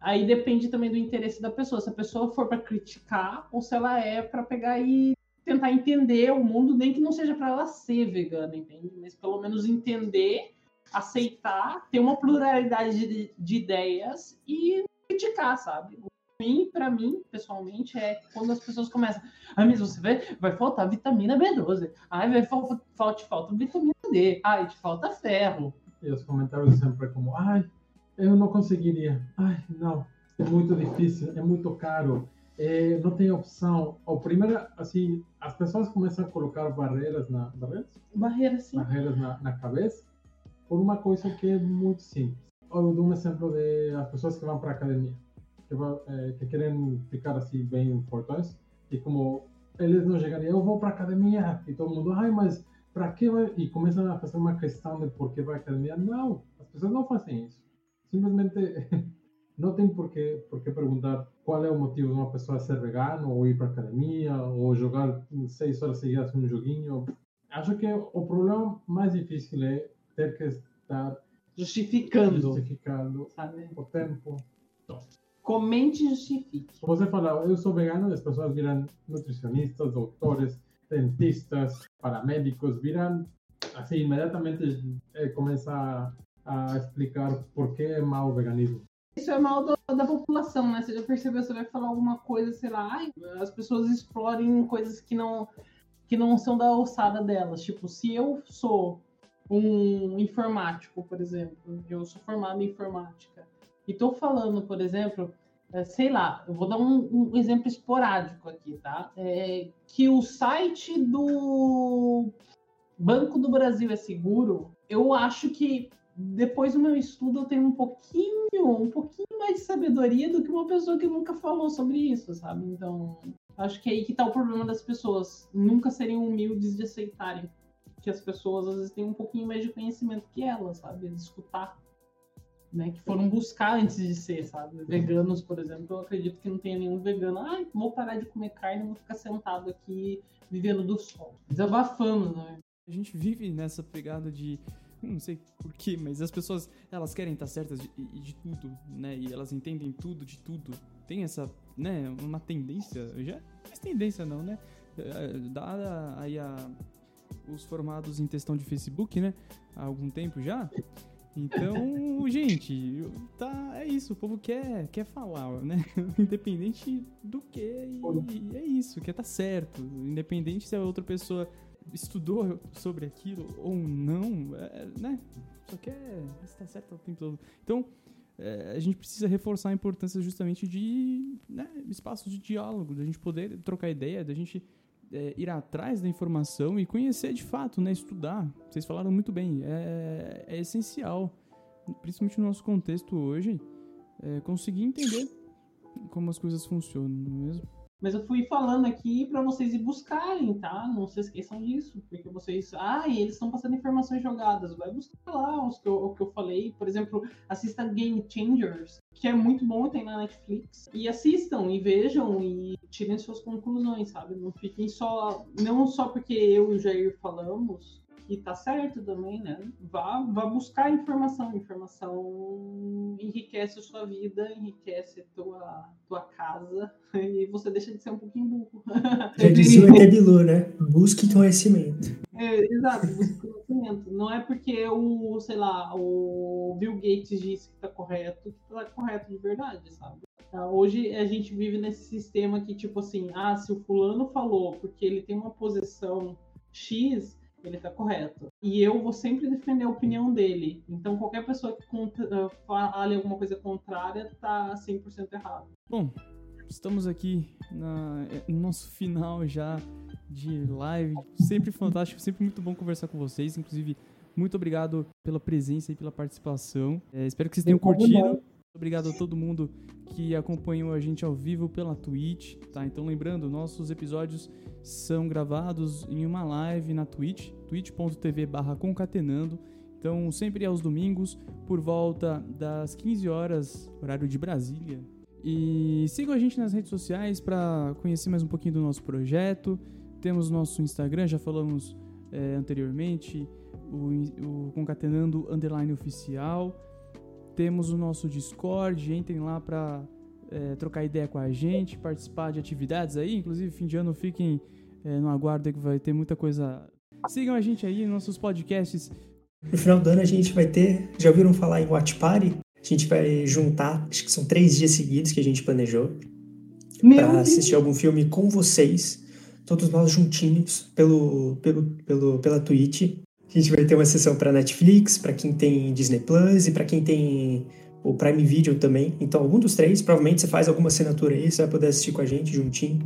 aí depende também do interesse da pessoa. Se a pessoa for para criticar ou se ela é para pegar e tentar entender o mundo, nem que não seja para ela ser vegana, entende? Mas pelo menos entender, aceitar, ter uma pluralidade de, de ideias e criticar, sabe? ruim para mim, pessoalmente, é quando as pessoas começam. Ah, mas você vai, vai faltar vitamina B12. Ai, vai falta, falta, falta vitamina D. Ai, te falta ferro. E os comentários sempre como, ai, eu não conseguiria. Ai, não, é muito difícil, é muito caro. É, não tem opção. O primeiro, assim, as pessoas começam a colocar barreiras na barreiras, barreiras, sim. barreiras na, na cabeça por uma coisa que é muito simples. Eu dou um exemplo de as pessoas que vão para a academia que, é, que querem ficar assim bem fortes e como eles não chegariam, eu vou para academia e todo mundo, ai, mas para que vai? E começam a fazer uma questão de por que vai à academia. Não, as pessoas não fazem isso. Simplesmente (laughs) não tem por que, por que perguntar qual é o motivo de uma pessoa ser vegano ou ir para academia ou jogar seis horas seguidas um joguinho. Acho que o problema mais difícil é ter que estar justificando, justificando sabe? o tempo. Comente e justifique. Você fala, eu sou vegano, as pessoas viram nutricionistas, doutores, dentistas, paramédicos, viram, assim, imediatamente é, começa a, a, explicar por que é mal o veganismo. Isso é mal do, da população, né? Você já percebeu, você vai falar alguma coisa, sei lá, ai, as pessoas explorem coisas que não, que não são da alçada delas. Tipo, se eu sou um informático, por exemplo, eu sou formado em informática, e estou falando, por exemplo, é, sei lá, eu vou dar um, um exemplo esporádico aqui, tá? É, que o site do Banco do Brasil é seguro, eu acho que depois do meu estudo eu tenho um pouquinho, um pouquinho mais de sabedoria do que uma pessoa que nunca falou sobre isso, sabe? Então, acho que é aí que tá o problema das pessoas, nunca serem humildes de aceitarem que as pessoas às vezes têm um pouquinho mais de conhecimento que elas, sabe? De escutar né, que foram buscar antes de ser, sabe? Veganos, por exemplo, eu acredito que não tenha nenhum vegano. Ai, vou parar de comer carne, vou ficar sentado aqui vivendo do sol. Desabafando, né? A gente vive nessa pegada de não sei porquê, mas as pessoas elas querem estar certas de, de, tudo, né? E elas entendem tudo de tudo. Tem essa, né, uma tendência, já é tendência não, né? é, dada aí a, os formados em textão de Facebook, né? Há algum tempo já. Então, (laughs) gente, tá, é isso. O povo quer, quer falar, né? (laughs) Independente do que, e, é isso, quer tá certo. Independente se a outra pessoa estudou sobre aquilo ou não, é, né? Só quer estar certo o tempo todo. Então, é, a gente precisa reforçar a importância justamente de né, espaços de diálogo, da gente poder trocar ideia, da gente é, ir atrás da informação e conhecer de fato, né, estudar. Vocês falaram muito bem, é, é essencial, principalmente no nosso contexto hoje, é, conseguir entender como as coisas funcionam, não é mesmo? Mas eu fui falando aqui para vocês ir buscarem, tá? Não se esqueçam disso, porque vocês, ah, e eles estão passando informações jogadas. Vai buscar lá os que eu, o que eu falei. Por exemplo, assista Game Changers, que é muito bom, tem na Netflix. E assistam e vejam e tirem suas conclusões, sabe? Não fiquem só, não só porque eu e o Jair falamos, e tá certo também, né? Vá, vá buscar informação. Informação enriquece a sua vida, enriquece a tua, tua casa (laughs) e você deixa de ser um pouquinho burro. (laughs) Já dizia o Bilu, né? Busque conhecimento. É, exato, busque conhecimento. Não é porque o, sei lá, o Bill Gates disse que tá correto, que tá correto de verdade, sabe? Tá, hoje a gente vive nesse sistema que, tipo assim, ah, se o fulano falou porque ele tem uma posição X, ele está correto. E eu vou sempre defender a opinião dele. Então, qualquer pessoa que contra, fale alguma coisa contrária está 100% errado. Bom, estamos aqui na, no nosso final já de live. Sempre fantástico, sempre muito bom conversar com vocês. Inclusive, muito obrigado pela presença e pela participação. É, espero que vocês tenham curtido. Obrigado a todo mundo que acompanhou a gente ao vivo pela Twitch, tá? Então lembrando, nossos episódios são gravados em uma live na Twitch, twitch.tv/concatenando. Então, sempre aos domingos, por volta das 15 horas, horário de Brasília. E sigam a gente nas redes sociais para conhecer mais um pouquinho do nosso projeto. Temos nosso Instagram, já falamos é, anteriormente, o, o Concatenando Underline Oficial. Temos o nosso Discord, entrem lá para é, trocar ideia com a gente, participar de atividades aí. Inclusive, fim de ano, fiquem é, no aguardo que vai ter muita coisa. Sigam a gente aí nos nossos podcasts. No final do ano a gente vai ter. Já ouviram falar em Watch Party? A gente vai juntar, acho que são três dias seguidos que a gente planejou. para assistir algum filme com vocês, todos nós juntinhos pelo, pelo, pelo, pela Twitch. A gente vai ter uma sessão para Netflix, para quem tem Disney Plus e para quem tem o Prime Video também. Então, algum dos três, provavelmente você faz alguma assinatura aí, você vai poder assistir com a gente juntinho.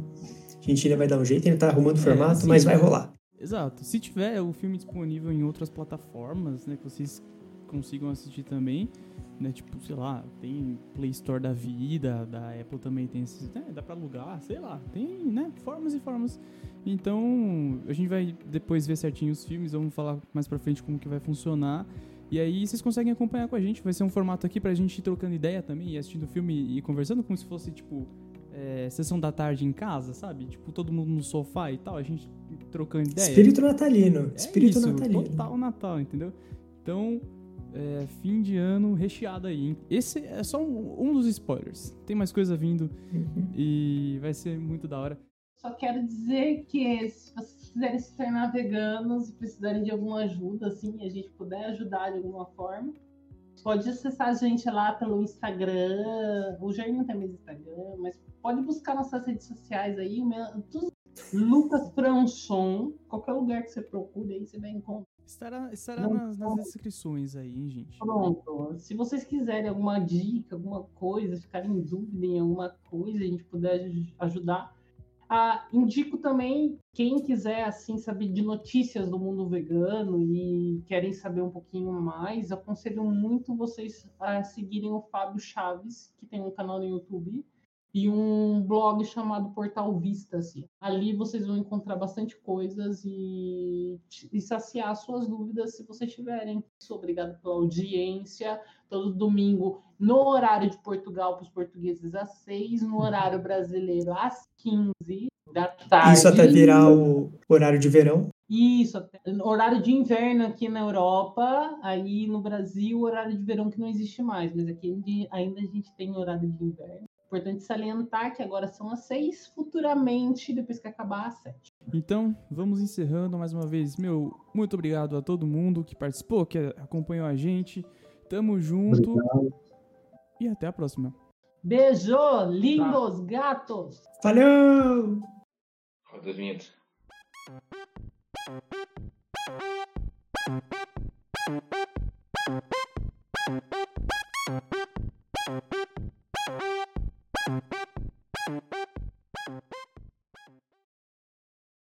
A gente ainda vai dar um jeito, ainda tá arrumando o é, formato, sim, mas vai rolar. Exato. Se tiver o filme disponível em outras plataformas, né, que vocês consigam assistir também, né, tipo, sei lá, tem Play Store da vida, da Apple também tem esses, né, dá para alugar, sei lá, tem, né, formas e formas então, a gente vai depois ver certinho os filmes, vamos falar mais pra frente como que vai funcionar. E aí vocês conseguem acompanhar com a gente. Vai ser um formato aqui pra gente ir trocando ideia também, e assistindo filme e conversando como se fosse, tipo, é, sessão da tarde em casa, sabe? Tipo, todo mundo no sofá e tal, a gente trocando ideia. Espírito natalino. É Espírito isso, natalino. Total Natal, entendeu? Então, é, fim de ano recheado aí. Hein? Esse é só um, um, dos spoilers. Tem mais coisa vindo uhum. e vai ser muito da hora. Só quero dizer que se vocês quiserem se tornar veganos e precisarem de alguma ajuda, assim, a gente puder ajudar de alguma forma, pode acessar a gente lá pelo Instagram. O Jair não tem mais Instagram, mas pode buscar nossas redes sociais aí. Meu, Lucas Franchon, qualquer lugar que você procure aí, você vai encontrar. Estará, estará nas, nas, descrições aí, hein, gente? Pronto. Se vocês quiserem alguma dica, alguma coisa, ficarem em dúvida em alguma coisa, a gente puder ajudar, ah, indico também quem quiser assim saber de notícias do mundo vegano e querem saber um pouquinho mais, aconselho muito vocês a seguirem o Fábio Chaves, que tem um canal no YouTube e um blog chamado Portal Vista. Assim. Ali vocês vão encontrar bastante coisas e, e saciar suas dúvidas se vocês tiverem. Obrigado pela audiência. Todo domingo, no horário de Portugal, para os portugueses, às seis, no horário brasileiro, às 15 da tarde. Isso até virar o horário de verão. Isso, horário de inverno aqui na Europa, aí no Brasil, horário de verão que não existe mais, mas aqui ainda a gente tem horário de inverno Importante salientar que agora são as seis, futuramente, depois que acabar as sete. Então, vamos encerrando mais uma vez. Meu, muito obrigado a todo mundo que participou, que acompanhou a gente. Tamo junto. Obrigado. E até a próxima. Beijo, lindos tá. gatos. Valeu! Roda a vinheta.